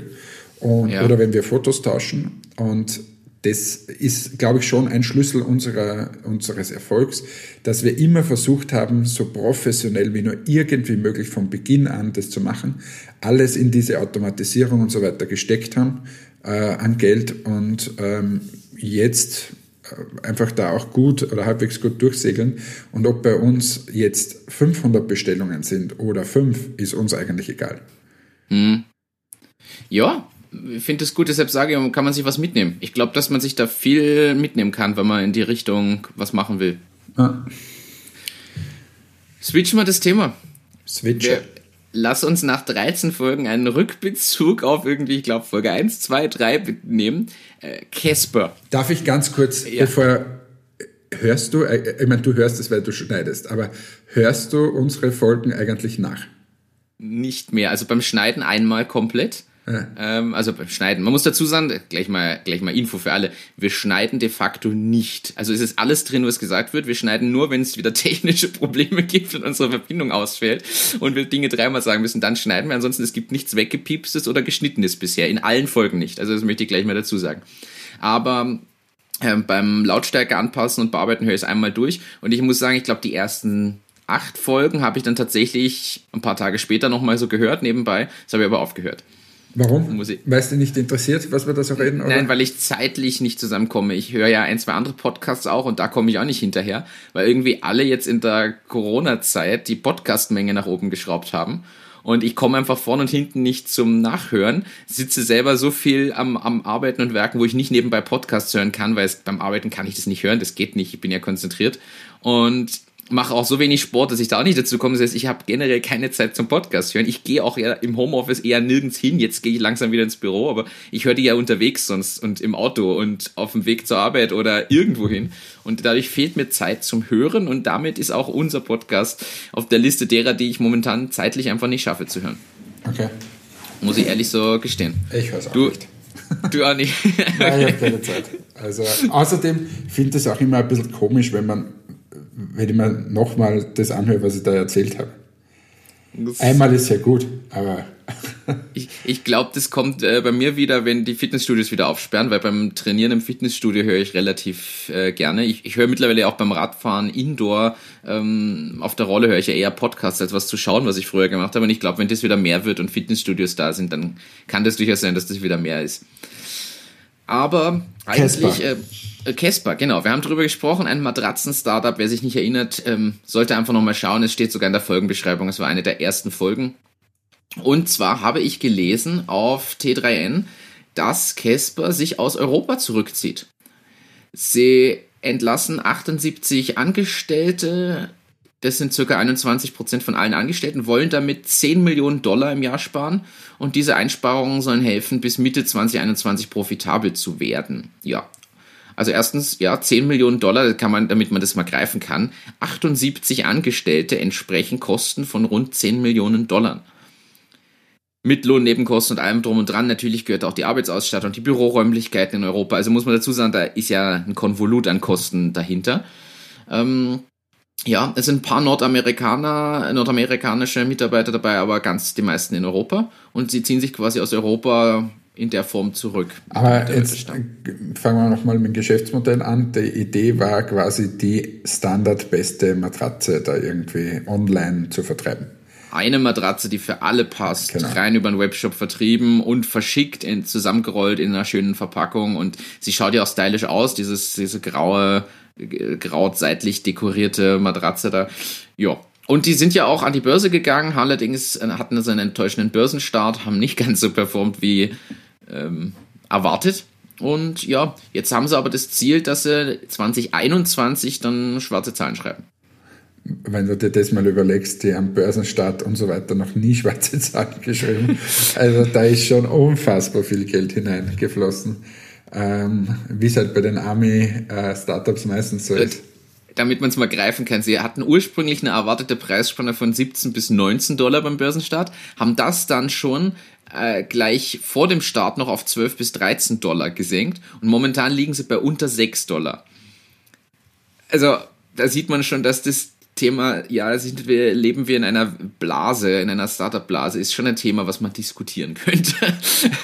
Und, ja. Oder wenn wir Fotos tauschen und das ist, glaube ich, schon ein Schlüssel unserer, unseres Erfolgs, dass wir immer versucht haben, so professionell wie nur irgendwie möglich von Beginn an das zu machen, alles in diese Automatisierung und so weiter gesteckt haben äh, an Geld und ähm, jetzt äh, einfach da auch gut oder halbwegs gut durchsegeln. Und ob bei uns jetzt 500 Bestellungen sind oder 5, ist uns eigentlich egal. Mhm. Ja, finde es gut, deshalb sage ich, kann man sich was mitnehmen. Ich glaube, dass man sich da viel mitnehmen kann, wenn man in die Richtung was machen will. Ja. Switchen wir das Thema. Switch. Lass uns nach 13 Folgen einen Rückbezug auf irgendwie, ich glaube, Folge 1, 2, 3 nehmen. Äh, Casper. Darf ich ganz kurz, ja. bevor hörst du, äh, ich meine, du hörst es, weil du schneidest, aber hörst du unsere Folgen eigentlich nach? Nicht mehr. Also beim Schneiden einmal komplett Ähm, also beim Schneiden. Man muss dazu sagen, gleich mal, gleich mal Info für alle. Wir schneiden de facto nicht. Also es ist alles drin, was gesagt wird. Wir schneiden nur, wenn es wieder technische Probleme gibt und unsere Verbindung ausfällt und wir Dinge dreimal sagen müssen, dann schneiden wir. Ansonsten, es gibt nichts weggepiepstes oder geschnittenes bisher. In allen Folgen nicht. Also das möchte ich gleich mal dazu sagen. Aber ähm, beim Lautstärke anpassen und bearbeiten höre ich es einmal durch. Und ich muss sagen, ich glaube, die ersten acht Folgen habe ich dann tatsächlich ein paar Tage später nochmal so gehört nebenbei. Das habe ich aber aufgehört. Warum? Muss ich weil es dich nicht interessiert, was wir da so reden? Oder? Nein, weil ich zeitlich nicht zusammenkomme. Ich höre ja ein, zwei andere Podcasts auch und da komme ich auch nicht hinterher, weil irgendwie alle jetzt in der Corona-Zeit die Podcast-Menge nach oben geschraubt haben. Und ich komme einfach vorne und hinten nicht zum Nachhören, sitze selber so viel am, am Arbeiten und Werken, wo ich nicht nebenbei Podcasts hören kann, weil es, beim Arbeiten kann ich das nicht hören, das geht nicht, ich bin ja konzentriert. Und mache auch so wenig Sport, dass ich da auch nicht dazu komme. Das heißt, ich habe generell keine Zeit zum Podcast hören. Ich gehe auch ja im Homeoffice eher nirgends hin. Jetzt gehe ich langsam wieder ins Büro, aber ich höre die ja unterwegs sonst und im Auto und auf dem Weg zur Arbeit oder irgendwo hin. Und dadurch fehlt mir Zeit zum Hören und damit ist auch unser Podcast auf der Liste derer, die ich momentan zeitlich einfach nicht schaffe zu hören. Okay. Muss ich ehrlich so gestehen. Ich höre es auch du, nicht. Du auch nicht. Nein, ich habe keine Zeit. Also, außerdem finde ich es auch immer ein bisschen komisch, wenn man wenn ich mir nochmal das anhöre, was ich da erzählt habe. Das Einmal ist ja gut, aber. ich ich glaube, das kommt äh, bei mir wieder, wenn die Fitnessstudios wieder aufsperren, weil beim Trainieren im Fitnessstudio höre ich relativ äh, gerne. Ich, ich höre mittlerweile auch beim Radfahren Indoor, ähm, auf der Rolle höre ich ja eher Podcasts, als was zu schauen, was ich früher gemacht habe. Und ich glaube, wenn das wieder mehr wird und Fitnessstudios da sind, dann kann das durchaus sein, dass das wieder mehr ist. Aber eigentlich. Äh, Casper, genau. Wir haben darüber gesprochen, ein Matratzen-Startup. Wer sich nicht erinnert, ähm, sollte einfach nochmal schauen. Es steht sogar in der Folgenbeschreibung. Es war eine der ersten Folgen. Und zwar habe ich gelesen auf T3N, dass Casper sich aus Europa zurückzieht. Sie entlassen 78 Angestellte. Das sind circa 21 Prozent von allen Angestellten, wollen damit 10 Millionen Dollar im Jahr sparen. Und diese Einsparungen sollen helfen, bis Mitte 2021 profitabel zu werden. Ja, also erstens, ja, 10 Millionen Dollar, kann man, damit man das mal greifen kann. 78 Angestellte entsprechen Kosten von rund 10 Millionen Dollar. Mit Lohnnebenkosten und allem drum und dran. Natürlich gehört auch die Arbeitsausstattung, die Büroräumlichkeiten in Europa. Also muss man dazu sagen, da ist ja ein Konvolut an Kosten dahinter. Ähm, ja, es sind ein paar Nordamerikaner, nordamerikanische Mitarbeiter dabei, aber ganz die meisten in Europa. Und sie ziehen sich quasi aus Europa in der Form zurück. Aber jetzt fangen wir nochmal mit dem Geschäftsmodell an. Die Idee war quasi die standardbeste Matratze da irgendwie online zu vertreiben. Eine Matratze, die für alle passt, genau. rein über einen Webshop vertrieben und verschickt, in, zusammengerollt in einer schönen Verpackung und sie schaut ja auch stylisch aus, dieses, diese graue, grau seitlich dekorierte Matratze da. Ja, und die sind ja auch an die Börse gegangen, allerdings äh, hatten sie einen enttäuschenden Börsenstart, haben nicht ganz so performt wie ähm, erwartet. Und ja, jetzt haben sie aber das Ziel, dass sie 2021 dann schwarze Zahlen schreiben. Wenn du dir das mal überlegst, die haben Börsenstart und so weiter noch nie schwarze Zahlen geschrieben. Also da ist schon unfassbar viel Geld hineingeflossen. Ähm, Wie es halt bei den Army-Startups äh, meistens so ist damit man es mal greifen kann. Sie hatten ursprünglich eine erwartete Preisspanne von 17 bis 19 Dollar beim Börsenstart, haben das dann schon äh, gleich vor dem Start noch auf 12 bis 13 Dollar gesenkt und momentan liegen sie bei unter 6 Dollar. Also da sieht man schon, dass das Thema, ja, sind wir, leben wir in einer Blase, in einer Startup-Blase, ist schon ein Thema, was man diskutieren könnte.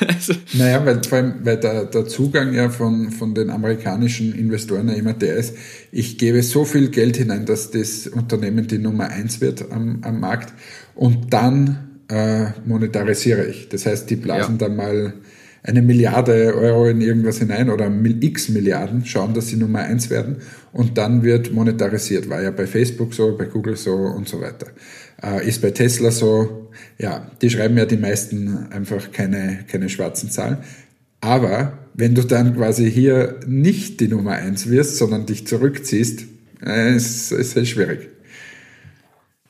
also. Naja, weil, vor allem, weil der, der Zugang ja von, von den amerikanischen Investoren ja immer der ist, ich gebe so viel Geld hinein, dass das Unternehmen die Nummer eins wird am, am Markt und dann äh, monetarisiere ich. Das heißt, die blasen ja. dann mal eine Milliarde Euro in irgendwas hinein oder x Milliarden, schauen, dass sie Nummer eins werden und dann wird monetarisiert. War ja bei Facebook so, bei Google so und so weiter. Äh, ist bei Tesla so, ja, die schreiben ja die meisten einfach keine, keine schwarzen Zahlen. Aber wenn du dann quasi hier nicht die Nummer eins wirst, sondern dich zurückziehst, äh, ist, es schwierig.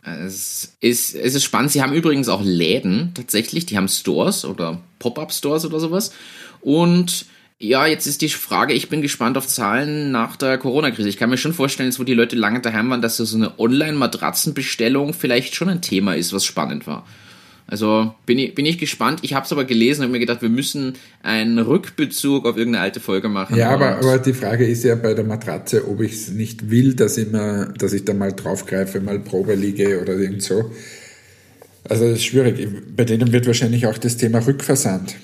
Es ist, es ist spannend. Sie haben übrigens auch Läden tatsächlich. Die haben Stores oder Pop-up-Stores oder sowas. Und ja, jetzt ist die Frage, ich bin gespannt auf Zahlen nach der Corona-Krise. Ich kann mir schon vorstellen, jetzt wo die Leute lange daheim waren, dass so eine Online-Matratzenbestellung vielleicht schon ein Thema ist, was spannend war. Also bin ich, bin ich gespannt. Ich habe es aber gelesen und mir gedacht, wir müssen einen Rückbezug auf irgendeine alte Folge machen. Ja, aber, aber die Frage ist ja bei der Matratze, ob ich es nicht will, dass ich, mir, dass ich da mal draufgreife, mal Probe liege oder irgend so. Also das ist schwierig. Bei denen wird wahrscheinlich auch das Thema Rückversand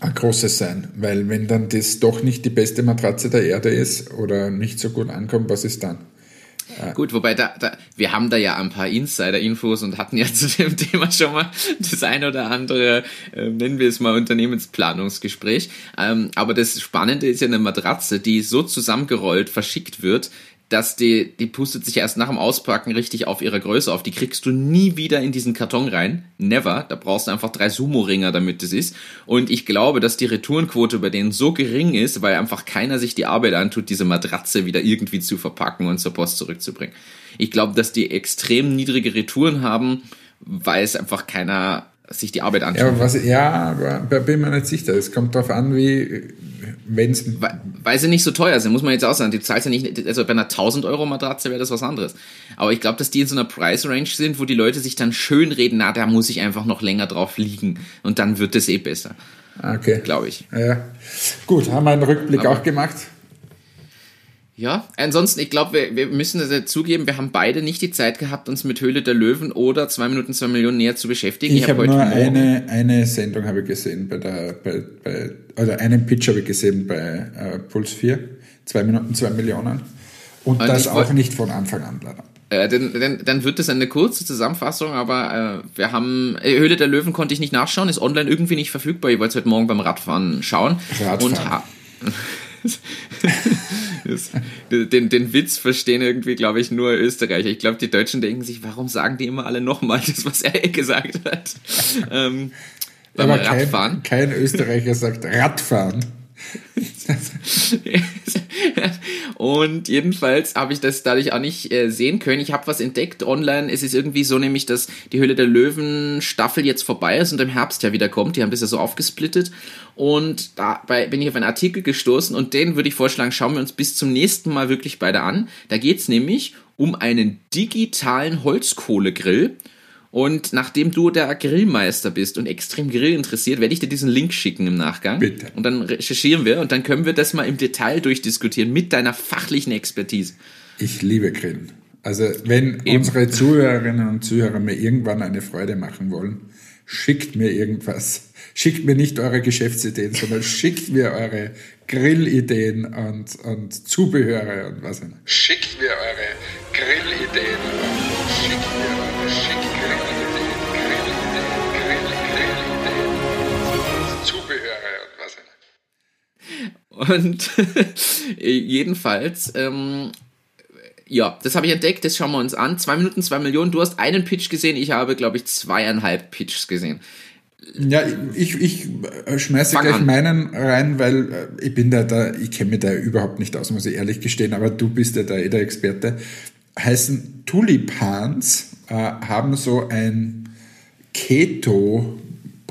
ein großes sein, weil wenn dann das doch nicht die beste Matratze der Erde ist oder nicht so gut ankommt, was ist dann? Gut, wobei da, da, wir haben da ja ein paar Insider-Infos und hatten ja zu dem Thema schon mal das ein oder andere, äh, nennen wir es mal Unternehmensplanungsgespräch. Ähm, aber das Spannende ist ja eine Matratze, die so zusammengerollt verschickt wird, dass die, die pustet sich erst nach dem Auspacken richtig auf ihrer Größe auf. Die kriegst du nie wieder in diesen Karton rein. Never. Da brauchst du einfach drei Sumo-Ringer, damit das ist. Und ich glaube, dass die Retourenquote bei denen so gering ist, weil einfach keiner sich die Arbeit antut, diese Matratze wieder irgendwie zu verpacken und zur Post zurückzubringen. Ich glaube, dass die extrem niedrige Retouren haben, weil es einfach keiner sich die Arbeit anschaut. Ja, was, ja, aber bin mir nicht sicher. Es kommt darauf an, wie, wenn's. Weil, sie nicht so teuer sind, muss man jetzt auch sagen. Die zahlst ja nicht, also bei einer 1000 Euro Matratze wäre das was anderes. Aber ich glaube, dass die in so einer Price Range sind, wo die Leute sich dann schön reden, na, da muss ich einfach noch länger drauf liegen. Und dann wird es eh besser. Okay. Glaube ich. Ja. Gut, haben wir einen Rückblick aber, auch gemacht. Ja, ansonsten, ich glaube, wir, wir müssen das ja zugeben, wir haben beide nicht die Zeit gehabt, uns mit Höhle der Löwen oder 2 Minuten 2 Millionen näher zu beschäftigen. Ich, ich habe hab nur eine, eine Sendung habe ich gesehen bei der, bei, bei, oder einen Pitch habe ich gesehen bei äh, Puls 4, 2 Minuten 2 Millionen. Und, Und das auch nicht von Anfang an leider. Äh, dann, dann, dann wird das eine kurze Zusammenfassung, aber äh, wir haben äh, Höhle der Löwen konnte ich nicht nachschauen, ist online irgendwie nicht verfügbar. Ich wollte es heute Morgen beim Radfahren schauen. Radfahren. Und ha den, den Witz verstehen irgendwie, glaube ich, nur Österreicher. Ich glaube, die Deutschen denken sich, warum sagen die immer alle nochmal das, was er gesagt hat? Ähm, beim Aber Radfahren. Kein, kein Österreicher sagt Radfahren. und jedenfalls habe ich das dadurch auch nicht äh, sehen können. Ich habe was entdeckt online. Es ist irgendwie so nämlich, dass die Höhle der Löwen Staffel jetzt vorbei ist und im Herbst ja wieder kommt. Die haben das ja so aufgesplittet. Und dabei bin ich auf einen Artikel gestoßen und den würde ich vorschlagen, schauen wir uns bis zum nächsten Mal wirklich beide an. Da geht es nämlich um einen digitalen Holzkohlegrill und nachdem du der Grillmeister bist und extrem Grill interessiert, werde ich dir diesen Link schicken im Nachgang. Bitte. Und dann recherchieren wir und dann können wir das mal im Detail durchdiskutieren mit deiner fachlichen Expertise. Ich liebe Grillen. Also wenn Eben. unsere Zuhörerinnen und Zuhörer mir irgendwann eine Freude machen wollen, schickt mir irgendwas. Schickt mir nicht eure Geschäftsideen, sondern schickt mir eure Grillideen und, und Zubehöre und was auch immer. Schickt mir eure Grillideen und schickt mir eure schickt Und jedenfalls, ähm, ja, das habe ich entdeckt, das schauen wir uns an. Zwei Minuten, zwei Millionen. Du hast einen Pitch gesehen, ich habe, glaube ich, zweieinhalb Pitches gesehen. Ja, ich, ich schmeiße Fang gleich an. meinen rein, weil äh, ich bin da, da ich kenne mich da überhaupt nicht aus, muss ich ehrlich gestehen, aber du bist ja da eh der Experte. Heißen Tulipans äh, haben so ein Keto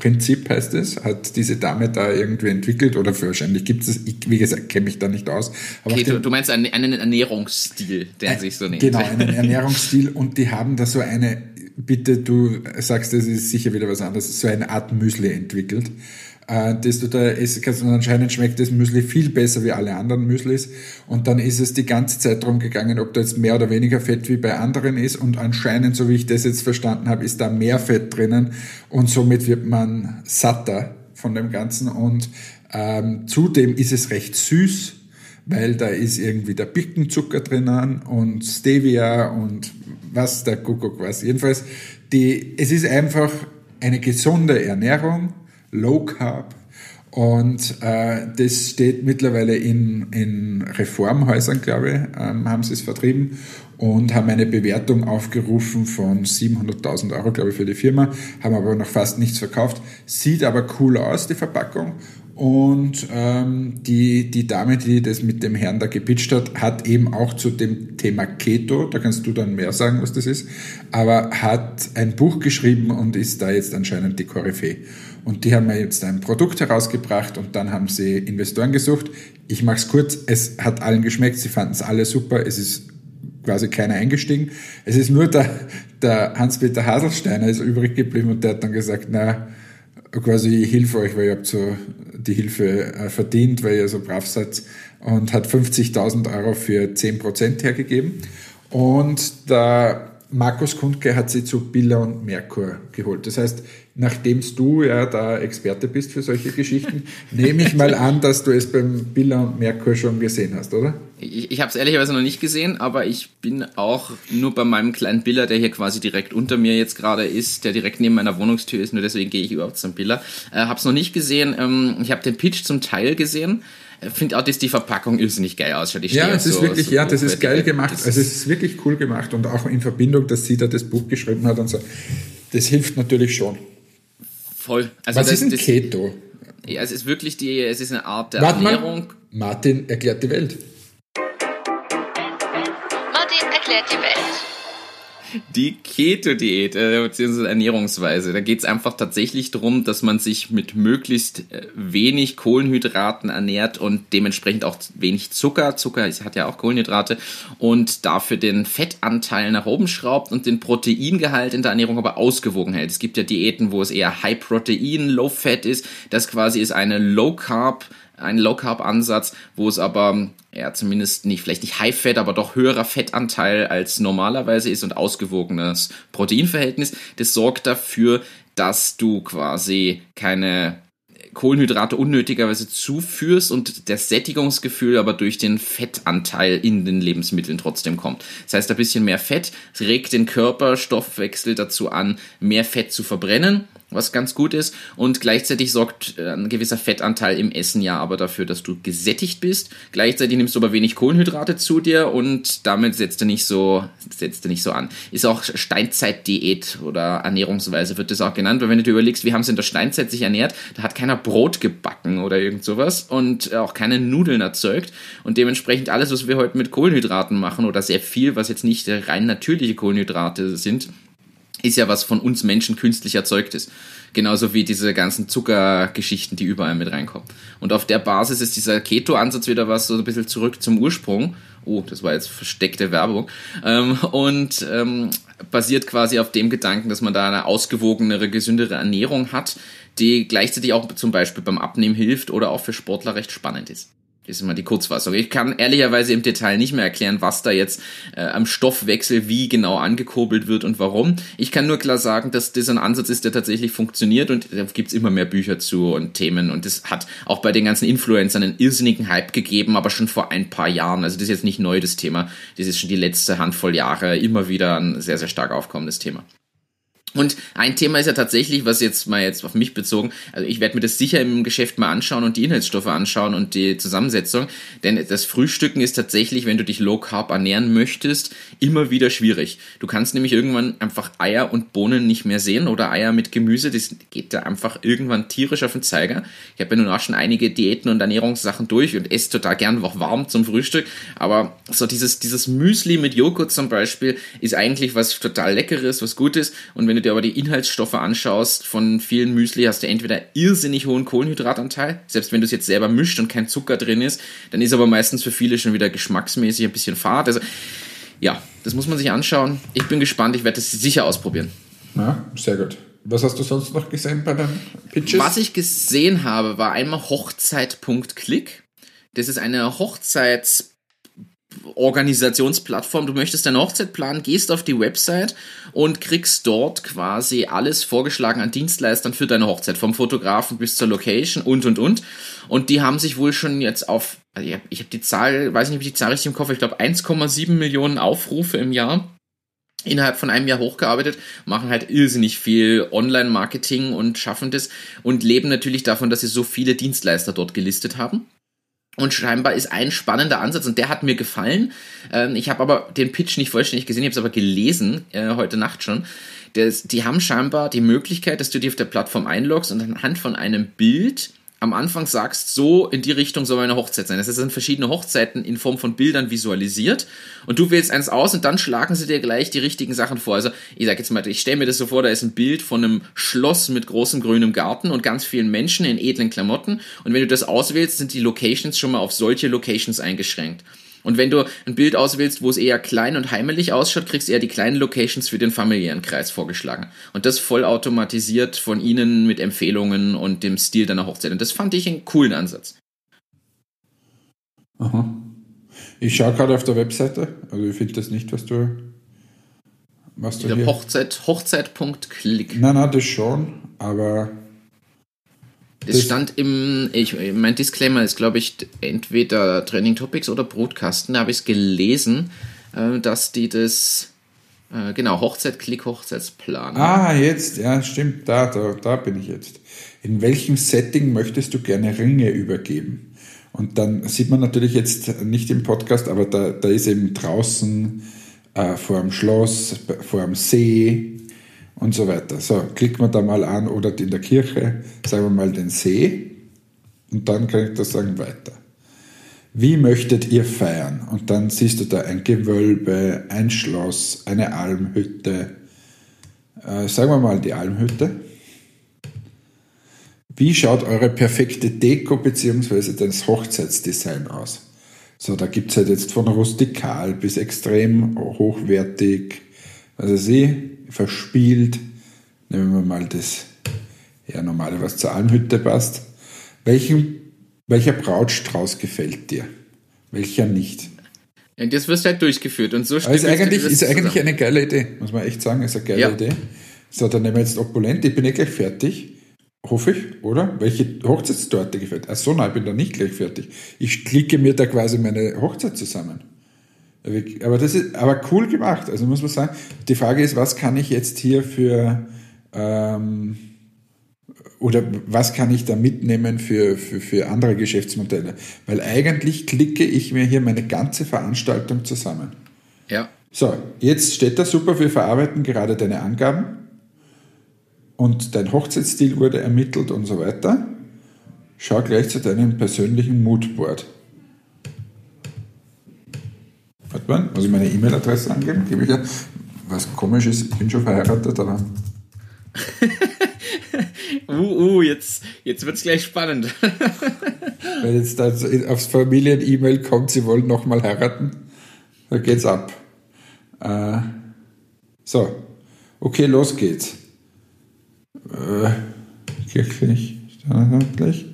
Prinzip heißt es, hat diese Dame da irgendwie entwickelt oder wahrscheinlich gibt es, ich, wie gesagt, kenne mich da nicht aus. Aber okay, du, du, meinst einen, einen Ernährungsstil, der äh, sich so nennt. Genau, einen Ernährungsstil und die haben da so eine, bitte, du sagst, das ist sicher wieder was anderes, so eine Art Müsli entwickelt äh, das du da essen kannst. Und anscheinend schmeckt das Müsli viel besser wie alle anderen Müslis. Und dann ist es die ganze Zeit darum gegangen, ob da jetzt mehr oder weniger Fett wie bei anderen ist. Und anscheinend, so wie ich das jetzt verstanden habe, ist da mehr Fett drinnen. Und somit wird man satter von dem Ganzen. Und ähm, zudem ist es recht süß weil da ist irgendwie der Birkenzucker drinnen und Stevia und was der Kuckuck was. Jedenfalls, die, es ist einfach eine gesunde Ernährung Low Carb. Und äh, das steht mittlerweile in, in Reformhäusern, glaube ich, ähm, haben sie es vertrieben und haben eine Bewertung aufgerufen von 700.000 Euro, glaube ich, für die Firma, haben aber noch fast nichts verkauft. Sieht aber cool aus, die Verpackung. Und ähm, die, die Dame, die das mit dem Herrn da gepitcht hat, hat eben auch zu dem Thema Keto, da kannst du dann mehr sagen, was das ist, aber hat ein Buch geschrieben und ist da jetzt anscheinend die Koryphäe. Und die haben mir jetzt ein Produkt herausgebracht und dann haben sie Investoren gesucht. Ich mache es kurz, es hat allen geschmeckt, sie fanden es alle super, es ist quasi keiner eingestiegen. Es ist nur der, der Hans-Peter Haselsteiner ist übrig geblieben und der hat dann gesagt, na, quasi ich helfe euch, weil ihr habt so die Hilfe äh, verdient, weil ihr so brav seid und hat 50.000 Euro für 10% hergegeben. Und der Markus Kundke hat sie zu Billa und Merkur geholt. Das heißt, nachdem du ja da Experte bist für solche Geschichten, nehme ich mal an, dass du es beim Billa und Merkur schon gesehen hast, oder? Ich, ich habe es ehrlicherweise noch nicht gesehen, aber ich bin auch nur bei meinem kleinen Billa, der hier quasi direkt unter mir jetzt gerade ist, der direkt neben meiner Wohnungstür ist, nur deswegen gehe ich überhaupt zum Billa. Äh, habe es noch nicht gesehen. Ähm, ich habe den Pitch zum Teil gesehen finde auch, dass die Verpackung irrsinnig geil ausschaut. Ich ja, es ist so, wirklich, so ja, das ist geil gemacht. also es ist wirklich cool gemacht und auch in Verbindung, dass sie da das Buch geschrieben hat und so. Das hilft natürlich schon. Voll. Also Was das, ist ein das, Keto? Ja, es ist wirklich die, es ist eine Art der Warte Ernährung. Mal. Martin erklärt die Welt. Erklärt die Welt die Keto-Diät, äh, beziehungsweise Ernährungsweise. Da geht es einfach tatsächlich darum, dass man sich mit möglichst äh, wenig Kohlenhydraten ernährt und dementsprechend auch wenig Zucker. Zucker hat ja auch Kohlenhydrate und dafür den Fettanteil nach oben schraubt und den Proteingehalt in der Ernährung aber ausgewogen hält. Es gibt ja Diäten, wo es eher High Protein, Low Fat ist. Das quasi ist eine Low Ein Low Carb Ansatz, wo es aber ja zumindest nicht vielleicht nicht High Fat, aber doch höherer Fettanteil als normalerweise ist und ausgewogenes Proteinverhältnis. Das sorgt dafür, dass du quasi keine Kohlenhydrate unnötigerweise zuführst und das Sättigungsgefühl aber durch den Fettanteil in den Lebensmitteln trotzdem kommt. Das heißt, ein bisschen mehr Fett regt den Körperstoffwechsel dazu an, mehr Fett zu verbrennen was ganz gut ist. Und gleichzeitig sorgt äh, ein gewisser Fettanteil im Essen ja aber dafür, dass du gesättigt bist. Gleichzeitig nimmst du aber wenig Kohlenhydrate zu dir und damit setzt du nicht so, setzt du nicht so an. Ist auch Steinzeitdiät oder Ernährungsweise wird das auch genannt, weil wenn du dir überlegst, wie haben sie in der Steinzeit sich ernährt, da hat keiner Brot gebacken oder irgend sowas und auch keine Nudeln erzeugt und dementsprechend alles, was wir heute mit Kohlenhydraten machen oder sehr viel, was jetzt nicht rein natürliche Kohlenhydrate sind, ist ja was von uns Menschen künstlich erzeugt ist. Genauso wie diese ganzen Zuckergeschichten, die überall mit reinkommen. Und auf der Basis ist dieser Keto-Ansatz wieder was so ein bisschen zurück zum Ursprung. Oh, das war jetzt versteckte Werbung. Ähm, und ähm, basiert quasi auf dem Gedanken, dass man da eine ausgewogenere, gesündere Ernährung hat, die gleichzeitig auch zum Beispiel beim Abnehmen hilft oder auch für Sportler recht spannend ist. Das ist immer die Kurzfassung. Ich kann ehrlicherweise im Detail nicht mehr erklären, was da jetzt äh, am Stoffwechsel wie genau angekurbelt wird und warum. Ich kann nur klar sagen, dass das ein Ansatz ist, der tatsächlich funktioniert und da gibt's immer mehr Bücher zu und Themen und das hat auch bei den ganzen Influencern einen irrsinnigen Hype gegeben, aber schon vor ein paar Jahren. Also das ist jetzt nicht neu, das Thema. Das ist schon die letzte Handvoll Jahre immer wieder ein sehr, sehr stark aufkommendes Thema. Und ein Thema ist ja tatsächlich, was jetzt mal jetzt auf mich bezogen, also ich werde mir das sicher im Geschäft mal anschauen und die Inhaltsstoffe anschauen und die Zusammensetzung, denn das Frühstücken ist tatsächlich, wenn du dich low carb ernähren möchtest, immer wieder schwierig. Du kannst nämlich irgendwann einfach Eier und Bohnen nicht mehr sehen oder Eier mit Gemüse, das geht da einfach irgendwann tierisch auf den Zeiger. Ich habe ja nun auch schon einige Diäten und Ernährungssachen durch und esse total gern auch warm zum Frühstück, aber so dieses, dieses Müsli mit Joghurt zum Beispiel ist eigentlich was total leckeres, was Gutes und wenn du dir aber die Inhaltsstoffe anschaust von vielen Müsli, hast du entweder irrsinnig hohen Kohlenhydratanteil, selbst wenn du es jetzt selber mischt und kein Zucker drin ist, dann ist aber meistens für viele schon wieder geschmacksmäßig ein bisschen fad. Also ja, das muss man sich anschauen. Ich bin gespannt, ich werde das sicher ausprobieren. Ja, sehr gut. Was hast du sonst noch gesehen bei den Pitches? Was ich gesehen habe, war einmal Hochzeit.click. Das ist eine Hochzeits- Organisationsplattform. Du möchtest deine Hochzeit planen, gehst auf die Website und kriegst dort quasi alles vorgeschlagen an Dienstleistern für deine Hochzeit, vom Fotografen bis zur Location und und und. Und die haben sich wohl schon jetzt auf, also ich habe hab die Zahl, weiß nicht, ob ich die Zahl richtig im Kopf, ich glaube 1,7 Millionen Aufrufe im Jahr innerhalb von einem Jahr hochgearbeitet, machen halt irrsinnig viel Online-Marketing und schaffen das und leben natürlich davon, dass sie so viele Dienstleister dort gelistet haben. Und scheinbar ist ein spannender Ansatz und der hat mir gefallen. Ähm, ich habe aber den Pitch nicht vollständig gesehen, ich habe es aber gelesen, äh, heute Nacht schon. Die haben scheinbar die Möglichkeit, dass du dir auf der Plattform einloggst und anhand von einem Bild am Anfang sagst, so in die Richtung soll meine Hochzeit sein. Das heißt, es sind verschiedene Hochzeiten in Form von Bildern visualisiert und du wählst eins aus und dann schlagen sie dir gleich die richtigen Sachen vor. Also ich sag jetzt mal, ich stelle mir das so vor, da ist ein Bild von einem Schloss mit großem grünem Garten und ganz vielen Menschen in edlen Klamotten und wenn du das auswählst, sind die Locations schon mal auf solche Locations eingeschränkt. Und wenn du ein Bild auswählst, wo es eher klein und heimelig ausschaut, kriegst du eher die kleinen Locations für den familiären Kreis vorgeschlagen. Und das voll automatisiert von ihnen mit Empfehlungen und dem Stil deiner Hochzeit. Und das fand ich einen coolen Ansatz. Aha. Ich schaue gerade auf der Webseite, also ich finde das nicht, was du. Was du ich hier... Hochzeit, Hochzeit.click. Nein, nein, das schon, aber es stand im, ich, mein Disclaimer ist, glaube ich, entweder Training Topics oder Brutkasten. Da habe ich es gelesen, äh, dass die das, äh, genau, Hochzeit, Klick, Hochzeitsplan. Ah, jetzt, ja, stimmt, da, da, da bin ich jetzt. In welchem Setting möchtest du gerne Ringe übergeben? Und dann sieht man natürlich jetzt nicht im Podcast, aber da, da ist eben draußen äh, vor dem Schloss, vor dem See, und so weiter. So, klickt man da mal an oder in der Kirche, sagen wir mal den See und dann kann ich das sagen weiter. Wie möchtet ihr feiern? Und dann siehst du da ein Gewölbe, ein Schloss, eine Almhütte. Äh, sagen wir mal die Almhütte. Wie schaut eure perfekte Deko bzw. das Hochzeitsdesign aus? So, da gibt es halt jetzt von rustikal bis extrem hochwertig, also sie, verspielt. Nehmen wir mal das ja, normale, was zur Almhütte passt. Welchen, welcher Brautstrauß gefällt dir? Welcher nicht? Ja, das wirst halt durchgeführt und so Aber ist eigentlich, ist eigentlich eine geile Idee, muss man echt sagen, ist eine geile ja. Idee. So, dann nehmen wir jetzt opulent, ich bin eh gleich fertig. Hoffe ich, oder? Welche Hochzeitstorte gefällt? Ach so, nein, ich bin da nicht gleich fertig. Ich klicke mir da quasi meine Hochzeit zusammen. Aber das ist aber cool gemacht. Also muss man sagen, die Frage ist, was kann ich jetzt hier für ähm, oder was kann ich da mitnehmen für, für, für andere Geschäftsmodelle? Weil eigentlich klicke ich mir hier meine ganze Veranstaltung zusammen. Ja. So, jetzt steht da super, wir verarbeiten gerade deine Angaben und dein Hochzeitsstil wurde ermittelt und so weiter. Schau gleich zu deinem persönlichen Moodboard. Warte mal, muss ich meine E-Mail-Adresse angeben? Gebe ich ja. Was komisch ist, ich bin schon verheiratet, aber. uh, uh, jetzt, jetzt wird es gleich spannend. Wenn jetzt da aufs Familien-E-Mail kommt, sie wollen nochmal heiraten, da geht's ab. Äh, so, okay, los geht's. Äh, kirchlich, standardlich.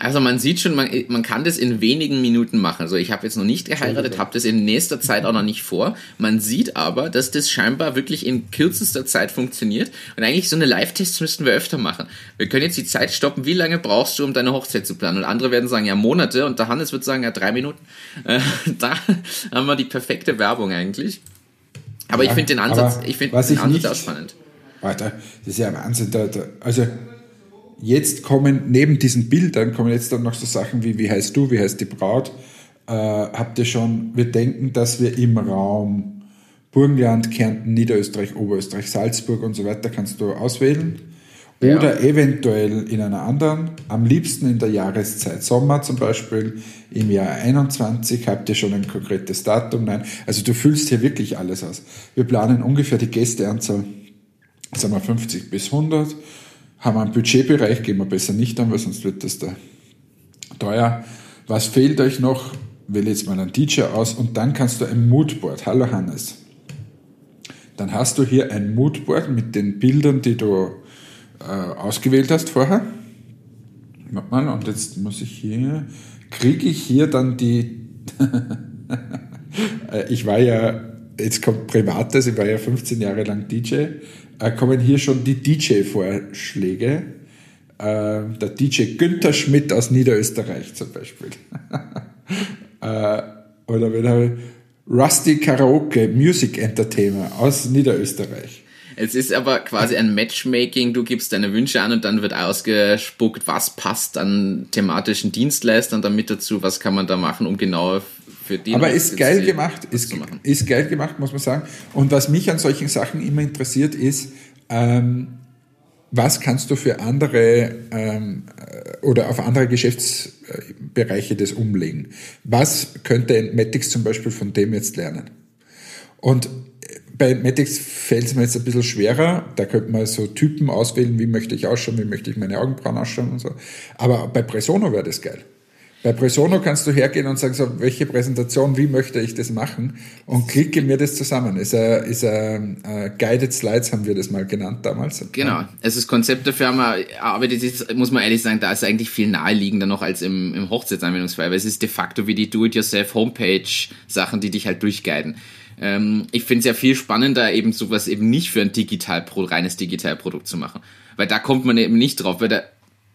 Also man sieht schon, man, man kann das in wenigen Minuten machen. Also ich habe jetzt noch nicht geheiratet, habe das in nächster Zeit auch noch nicht vor. Man sieht aber, dass das scheinbar wirklich in kürzester Zeit funktioniert. Und eigentlich so eine Live-Tests müssten wir öfter machen. Wir können jetzt die Zeit stoppen. Wie lange brauchst du, um deine Hochzeit zu planen? Und andere werden sagen, ja, Monate. Und der Hannes wird sagen, ja, drei Minuten. Äh, da haben wir die perfekte Werbung eigentlich. Aber ja, ich finde den Ansatz, ich finde den Ansatz auch spannend. Alter, das ist ja Wahnsinn. Da, da, also jetzt kommen neben diesen Bildern kommen jetzt dann noch so Sachen wie wie heißt du, wie heißt die Braut. Äh, habt ihr schon? Wir denken, dass wir im Raum Burgenland, Kärnten, Niederösterreich, Oberösterreich, Salzburg und so weiter kannst du auswählen. Oder ja. eventuell in einer anderen, am liebsten in der Jahreszeit Sommer zum Beispiel, im Jahr 21 habt ihr schon ein konkretes Datum. Nein, also du füllst hier wirklich alles aus. Wir planen ungefähr die Gästeanzahl, sagen wir 50 bis 100 haben wir einen Budgetbereich, gehen wir besser nicht an, weil sonst wird das da teuer. Was fehlt euch noch? Wähle jetzt mal einen DJ aus und dann kannst du ein Moodboard. Hallo Hannes. Dann hast du hier ein Moodboard mit den Bildern, die du äh, ausgewählt hast vorher. Mal, und jetzt muss ich hier, kriege ich hier dann die, äh, ich war ja, jetzt kommt Privates, ich war ja 15 Jahre lang DJ äh, kommen hier schon die DJ-Vorschläge. Äh, der DJ Günther Schmidt aus Niederösterreich zum Beispiel. äh, oder wenn er Rusty Karaoke Music Entertainer aus Niederösterreich. Es ist aber quasi ein Matchmaking. Du gibst deine Wünsche an und dann wird ausgespuckt, was passt an thematischen Dienstleistern damit dazu, was kann man da machen, um genau für den. Aber ist geil gemacht, ist, ist geil gemacht, muss man sagen. Und was mich an solchen Sachen immer interessiert, ist, ähm, was kannst du für andere ähm, oder auf andere Geschäftsbereiche das umlegen? Was könnte Matics zum Beispiel von dem jetzt lernen? Und bei Matics fällt es mir jetzt ein bisschen schwerer. Da könnte man so Typen auswählen, wie möchte ich ausschauen, wie möchte ich meine Augenbrauen ausschauen und so. Aber bei Presono wäre das geil. Bei Presono kannst du hergehen und sagen, so, welche Präsentation, wie möchte ich das machen? Und klicke mir das zusammen. Ist ein, ist ein uh, Guided Slides, haben wir das mal genannt damals. Genau. Es ist Konzept dafür, haben wir, aber das ist, muss man ehrlich sagen, da ist eigentlich viel naheliegender noch als im, im Hochzeitsanwendungsfall, weil es ist de facto wie die Do-it-yourself-Homepage-Sachen, die dich halt durchguiden. Ähm, ich finde es ja viel spannender, eben sowas eben nicht für ein Digital, reines Digitalprodukt zu machen. Weil da kommt man eben nicht drauf, weil da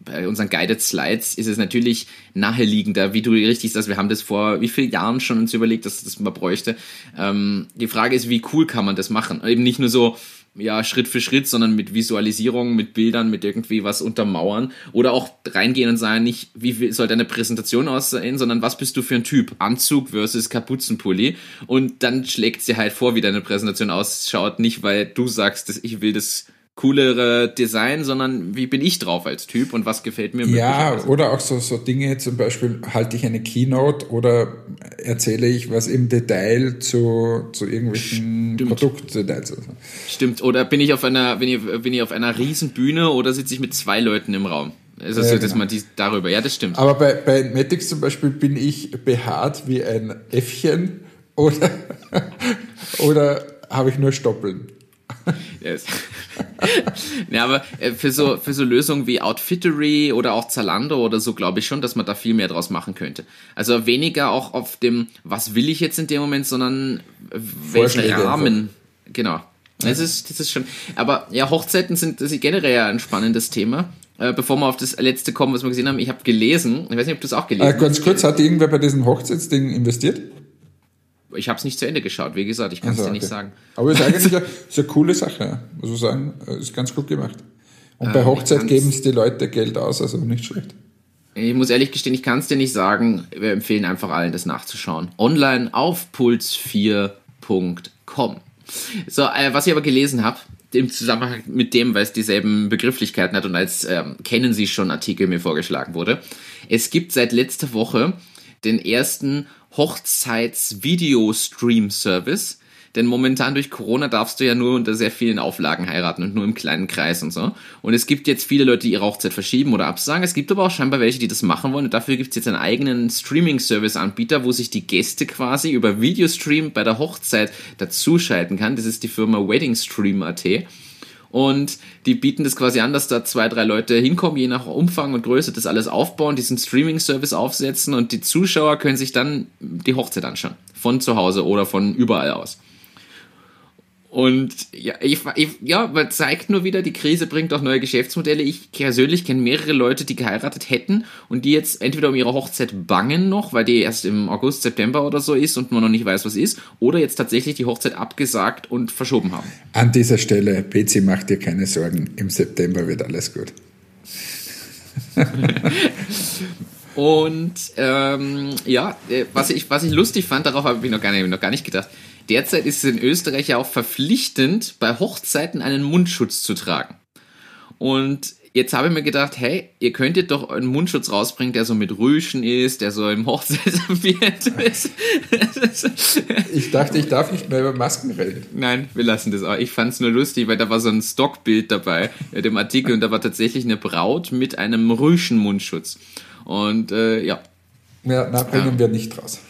bei unseren Guided Slides ist es natürlich naheliegender, wie du richtig sagst, wir haben das vor wie vielen Jahren schon uns überlegt, dass das man bräuchte. Ähm, die Frage ist, wie cool kann man das machen? Eben nicht nur so, ja, Schritt für Schritt, sondern mit Visualisierung, mit Bildern, mit irgendwie was untermauern oder auch reingehen und sagen, nicht, wie soll deine Präsentation aussehen, sondern was bist du für ein Typ? Anzug versus Kapuzenpulli und dann schlägt sie halt vor, wie deine Präsentation ausschaut, nicht weil du sagst, dass ich will das coolere Design, sondern wie bin ich drauf als Typ und was gefällt mir Ja, oder auch so, so Dinge, zum Beispiel halte ich eine Keynote oder erzähle ich was im Detail zu, zu irgendwelchen Stimmt. Produktdetails. Stimmt, oder bin ich auf einer, bin ich, bin ich auf einer riesen Bühne oder sitze ich mit zwei Leuten im Raum? Also, ja, dass genau. man die darüber, ja, das stimmt. Aber bei, bei Matix zum Beispiel bin ich behaart wie ein Äffchen oder, oder habe ich nur Stoppeln? Yes. ja, aber äh, für so, für so Lösungen wie Outfittery oder auch Zalando oder so glaube ich schon, dass man da viel mehr draus machen könnte. Also weniger auch auf dem, was will ich jetzt in dem Moment, sondern welchen Rahmen. Genau. Das ist, das ist schon. Aber ja, Hochzeiten sind, das ist generell ja ein spannendes Thema. Äh, bevor wir auf das letzte kommen, was wir gesehen haben, ich habe gelesen, ich weiß nicht, ob du es auch gelesen äh, hast. Ganz kurz, hat irgendwer bei diesem Hochzeitsding investiert? Ich habe es nicht zu Ende geschaut, wie gesagt, ich kann es also, dir okay. nicht sagen. Aber es ist eigentlich eine, ist eine coole Sache, muss ich sagen. Ist ganz gut gemacht. Und bei ähm, Hochzeit geben es die Leute Geld aus, also nicht schlecht. Ich muss ehrlich gestehen, ich kann es dir nicht sagen. Wir empfehlen einfach allen, das nachzuschauen. Online auf puls4.com. So, äh, was ich aber gelesen habe, im Zusammenhang mit dem, weil es dieselben Begrifflichkeiten hat und als ähm, kennen Sie schon Artikel mir vorgeschlagen wurde. Es gibt seit letzter Woche den ersten Hochzeits-Video-Stream-Service. Denn momentan durch Corona darfst du ja nur unter sehr vielen Auflagen heiraten und nur im kleinen Kreis und so. Und es gibt jetzt viele Leute, die ihre Hochzeit verschieben oder absagen. Es gibt aber auch scheinbar welche, die das machen wollen. Und dafür gibt es jetzt einen eigenen Streaming-Service-Anbieter, wo sich die Gäste quasi über Videostream bei der Hochzeit dazuschalten kann. Das ist die Firma WeddingStream.at. Und die bieten das quasi an, dass da zwei, drei Leute hinkommen, je nach Umfang und Größe, das alles aufbauen, diesen Streaming-Service aufsetzen und die Zuschauer können sich dann die Hochzeit anschauen. Von zu Hause oder von überall aus. Und ja, ich, ich, ja, man zeigt nur wieder, die Krise bringt auch neue Geschäftsmodelle. Ich persönlich kenne mehrere Leute, die geheiratet hätten und die jetzt entweder um ihre Hochzeit bangen noch, weil die erst im August, September oder so ist und man noch nicht weiß, was ist, oder jetzt tatsächlich die Hochzeit abgesagt und verschoben haben. An dieser Stelle, Betsy, mach dir keine Sorgen, im September wird alles gut. und ähm, ja, äh, was ich, was ich lustig fand, darauf habe ich noch gar nicht, noch gar nicht gedacht Derzeit ist es in Österreich ja auch verpflichtend, bei Hochzeiten einen Mundschutz zu tragen. Und jetzt habe ich mir gedacht, hey, ihr könntet doch einen Mundschutz rausbringen, der so mit Rüschen ist, der so im Hochzeitsambiente ist. ich dachte, ich darf nicht mehr über Masken reden. Nein, wir lassen das auch. Ich fand es nur lustig, weil da war so ein Stockbild dabei, in dem Artikel, und da war tatsächlich eine Braut mit einem Rüschen-Mundschutz. Und äh, ja. Ja, na, bringen ja. wir nicht raus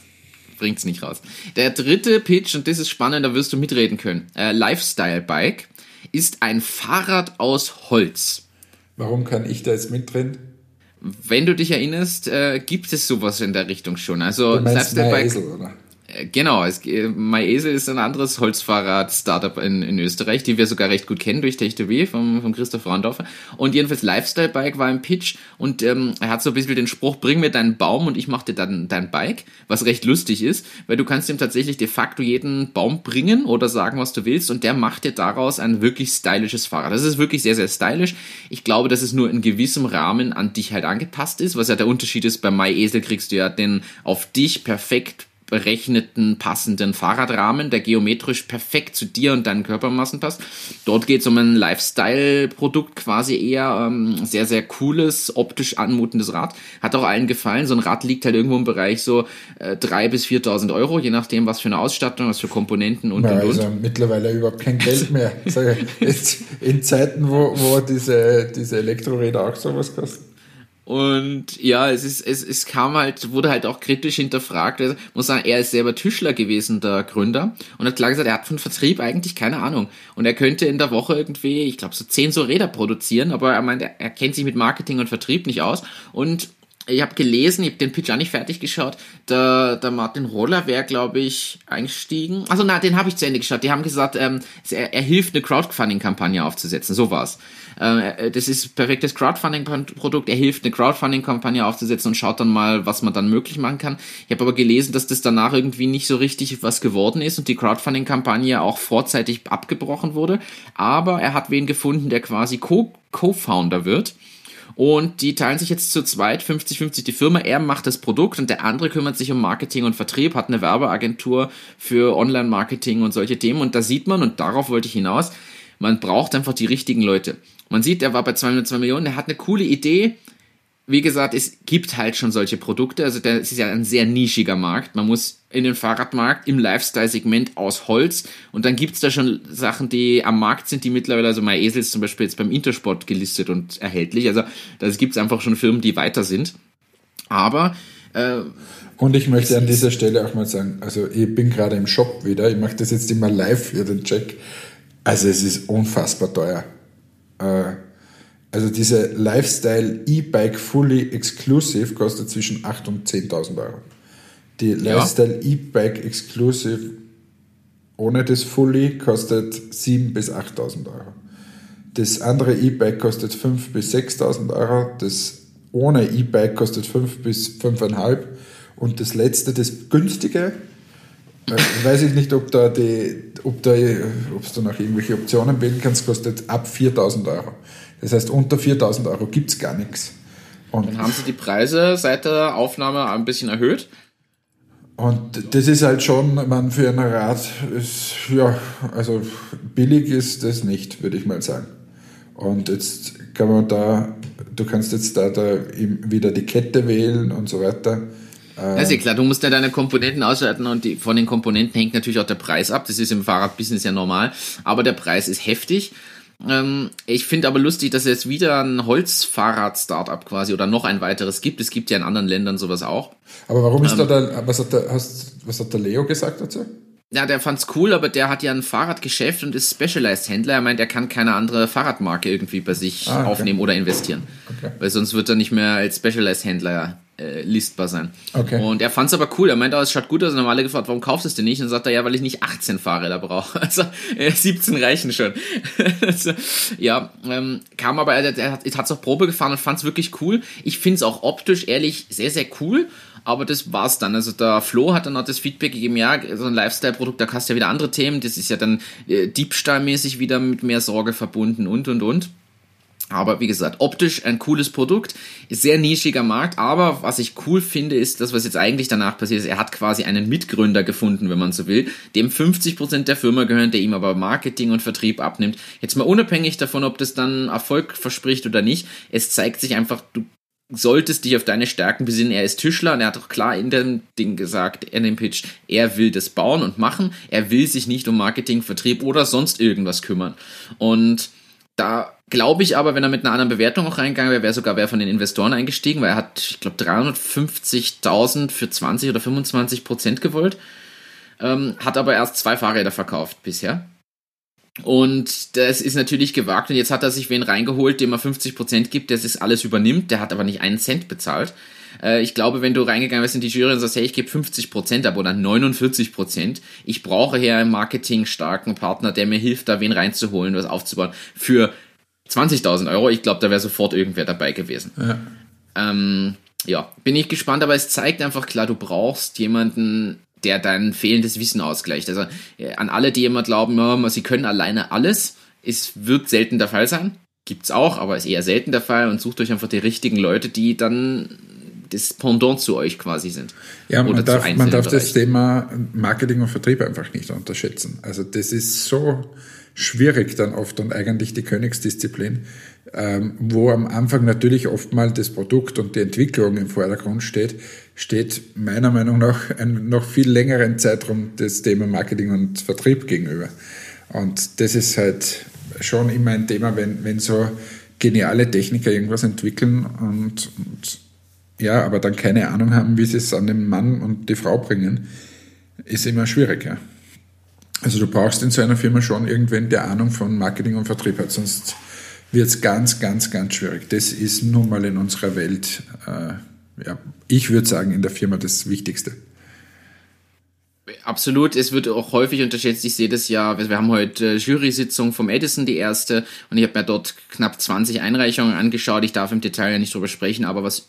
bringt's nicht raus. Der dritte Pitch, und das ist spannend, da wirst du mitreden können. Äh, Lifestyle Bike ist ein Fahrrad aus Holz. Warum kann ich da jetzt mitreden? Wenn du dich erinnerst, äh, gibt es sowas in der Richtung schon. Also Lifestyle Bike. Esel, oder? Genau, es, MyEsel ist ein anderes Holzfahrrad-Startup in, in Österreich, die wir sogar recht gut kennen durch Tech2B vom, vom Christoph Randorfer. Und jedenfalls Lifestyle Bike war im Pitch und ähm, er hat so ein bisschen den Spruch, bring mir deinen Baum und ich mach dir dann dein Bike, was recht lustig ist, weil du kannst ihm tatsächlich de facto jeden Baum bringen oder sagen, was du willst und der macht dir daraus ein wirklich stylisches Fahrrad. Das ist wirklich sehr, sehr stylisch. Ich glaube, dass es nur in gewissem Rahmen an dich halt angepasst ist, was ja der Unterschied ist, bei MyEsel kriegst du ja den auf dich perfekt berechneten, passenden Fahrradrahmen, der geometrisch perfekt zu dir und deinen Körpermassen passt. Dort geht es um ein Lifestyle-Produkt, quasi eher ähm, sehr, sehr cooles, optisch anmutendes Rad. Hat auch allen gefallen. So ein Rad liegt halt irgendwo im Bereich so äh, 3.000 bis 4.000 Euro, je nachdem, was für eine Ausstattung, was für Komponenten und, ja, und, und. Also mittlerweile überhaupt kein Geld mehr. In Zeiten, wo, wo diese, diese Elektroräder auch sowas kosten. Und ja, es ist, es, es kam halt, wurde halt auch kritisch hinterfragt. Also, muss sagen, er ist selber Tischler gewesen, der Gründer, und hat klar gesagt, er hat von Vertrieb eigentlich keine Ahnung. Und er könnte in der Woche irgendwie, ich glaube, so zehn so Räder produzieren, aber er meint, er kennt sich mit Marketing und Vertrieb nicht aus. Und ich habe gelesen, ich habe den Pitch auch nicht fertig geschaut, der, der Martin Roller wäre, glaube ich, eingestiegen. Also na, den habe ich zu Ende geschaut. Die haben gesagt, ähm, er, er hilft, eine Crowdfunding-Kampagne aufzusetzen. So war's. Äh, das ist perfektes Crowdfunding-Produkt. Er hilft, eine Crowdfunding-Kampagne aufzusetzen und schaut dann mal, was man dann möglich machen kann. Ich habe aber gelesen, dass das danach irgendwie nicht so richtig was geworden ist und die Crowdfunding-Kampagne auch vorzeitig abgebrochen wurde. Aber er hat wen gefunden, der quasi Co-Founder wird und die teilen sich jetzt zu zweit 50-50 die Firma. Er macht das Produkt und der andere kümmert sich um Marketing und Vertrieb, hat eine Werbeagentur für Online-Marketing und solche Themen. Und da sieht man, und darauf wollte ich hinaus, man braucht einfach die richtigen Leute. Man sieht, er war bei 202 Millionen, er hat eine coole Idee, wie gesagt, es gibt halt schon solche Produkte. Also das ist ja ein sehr nischiger Markt. Man muss in den Fahrradmarkt im Lifestyle-Segment aus Holz und dann gibt's da schon Sachen, die am Markt sind, die mittlerweile, also My Esel ist zum Beispiel jetzt beim Intersport gelistet und erhältlich. Also da gibt's einfach schon Firmen, die weiter sind. Aber äh, und ich möchte an dieser Stelle auch mal sagen, also ich bin gerade im Shop wieder, ich mache das jetzt immer live für den Check. Also es ist unfassbar teuer. Äh, also diese Lifestyle E-Bike Fully Exclusive kostet zwischen 8.000 und 10.000 Euro. Die Lifestyle ja. E-Bike Exclusive ohne das Fully kostet 7.000 bis 8.000 Euro. Das andere E-Bike kostet 5.000 bis 6.000 Euro. Das ohne E-Bike kostet 5 bis 5.500 und das letzte, das günstige, äh, weiß ich nicht, ob da die, ob da, ob du noch irgendwelche Optionen wählen kannst, kostet ab 4.000 Euro. Das heißt, unter 4000 Euro gibt es gar nichts. Und dann haben sie die Preise seit der Aufnahme ein bisschen erhöht. Und das ist halt schon, man für ein Rad ist, ja, also billig ist das nicht, würde ich mal sagen. Und jetzt kann man da, du kannst jetzt da, da wieder die Kette wählen und so weiter. Ja klar, du musst ja deine Komponenten auswerten und die, von den Komponenten hängt natürlich auch der Preis ab. Das ist im Fahrradbusiness ja normal, aber der Preis ist heftig. Ähm, ich finde aber lustig, dass es jetzt wieder ein Holzfahrrad-Startup quasi oder noch ein weiteres gibt. Es gibt ja in anderen Ländern sowas auch. Aber warum ist ähm, da der, was hat der, hast, was hat der Leo gesagt dazu? Ja, der fand's cool, aber der hat ja ein Fahrradgeschäft und ist Specialized-Händler. Er meint, er kann keine andere Fahrradmarke irgendwie bei sich ah, okay. aufnehmen oder investieren. Okay. Weil sonst wird er nicht mehr als Specialized-Händler äh, listbar sein. Okay. Und er fand es aber cool. Er meinte, oh, es schaut gut aus. Und haben alle gefragt, warum kaufst du es denn nicht? Und sagt er, ja, weil ich nicht 18 Fahrräder brauche. Also äh, 17 reichen schon. also, ja, ähm, kam aber, er, er hat es auch Probe gefahren und fand es wirklich cool. Ich finde es auch optisch, ehrlich, sehr, sehr cool. Aber das war's dann. Also der Flo hat dann noch das Feedback gegeben, ja, so ein Lifestyle-Produkt, da hast du ja wieder andere Themen. Das ist ja dann äh, diebstahlmäßig wieder mit mehr Sorge verbunden und, und, und. Aber wie gesagt, optisch ein cooles Produkt, sehr nischiger Markt, aber was ich cool finde, ist das, was jetzt eigentlich danach passiert ist. Er hat quasi einen Mitgründer gefunden, wenn man so will, dem 50% der Firma gehören, der ihm aber Marketing und Vertrieb abnimmt. Jetzt mal unabhängig davon, ob das dann Erfolg verspricht oder nicht, es zeigt sich einfach, du solltest dich auf deine Stärken besinnen. Er ist Tischler und er hat auch klar in dem Ding gesagt, in dem Pitch, er will das bauen und machen. Er will sich nicht um Marketing, Vertrieb oder sonst irgendwas kümmern. Und da glaube ich aber, wenn er mit einer anderen Bewertung auch reingegangen wäre, wäre sogar wer von den Investoren eingestiegen, weil er hat, ich glaube, 350.000 für 20 oder 25 Prozent gewollt. Ähm, hat aber erst zwei Fahrräder verkauft bisher. Und das ist natürlich gewagt. Und jetzt hat er sich wen reingeholt, dem er 50 Prozent gibt, der das alles übernimmt. Der hat aber nicht einen Cent bezahlt. Äh, ich glaube, wenn du reingegangen bist in die Jury und sagst, hey, ich gebe 50 Prozent ab oder 49%, Prozent, ich brauche hier einen marketingstarken Partner, der mir hilft, da wen reinzuholen, was aufzubauen, für 20.000 Euro, ich glaube, da wäre sofort irgendwer dabei gewesen. Ja. Ähm, ja, bin ich gespannt, aber es zeigt einfach klar, du brauchst jemanden, der dein fehlendes Wissen ausgleicht. Also äh, an alle, die immer glauben, ja, sie können alleine alles, es wird selten der Fall sein. Gibt's auch, aber ist eher selten der Fall und sucht euch einfach die richtigen Leute, die dann das Pendant zu euch quasi sind. Ja, man darf, man darf das Thema Marketing und Vertrieb einfach nicht unterschätzen. Also das ist so schwierig dann oft und eigentlich die Königsdisziplin, ähm, wo am Anfang natürlich oft mal das Produkt und die Entwicklung im Vordergrund steht, steht meiner Meinung nach ein noch viel längeren Zeitraum das Thema Marketing und Vertrieb gegenüber. Und das ist halt schon immer ein Thema, wenn, wenn so geniale Techniker irgendwas entwickeln und, und ja, aber dann keine Ahnung haben, wie sie es an den Mann und die Frau bringen, ist immer schwierig. Ja. Also du brauchst in so einer Firma schon irgendwen, der Ahnung von Marketing und Vertrieb hat, sonst wird es ganz, ganz, ganz schwierig. Das ist nun mal in unserer Welt, äh, ja, ich würde sagen, in der Firma das Wichtigste. Absolut, es wird auch häufig unterschätzt. Ich sehe das ja, wir haben heute Jury-Sitzung vom Edison, die erste, und ich habe mir dort knapp 20 Einreichungen angeschaut. Ich darf im Detail ja nicht drüber sprechen, aber was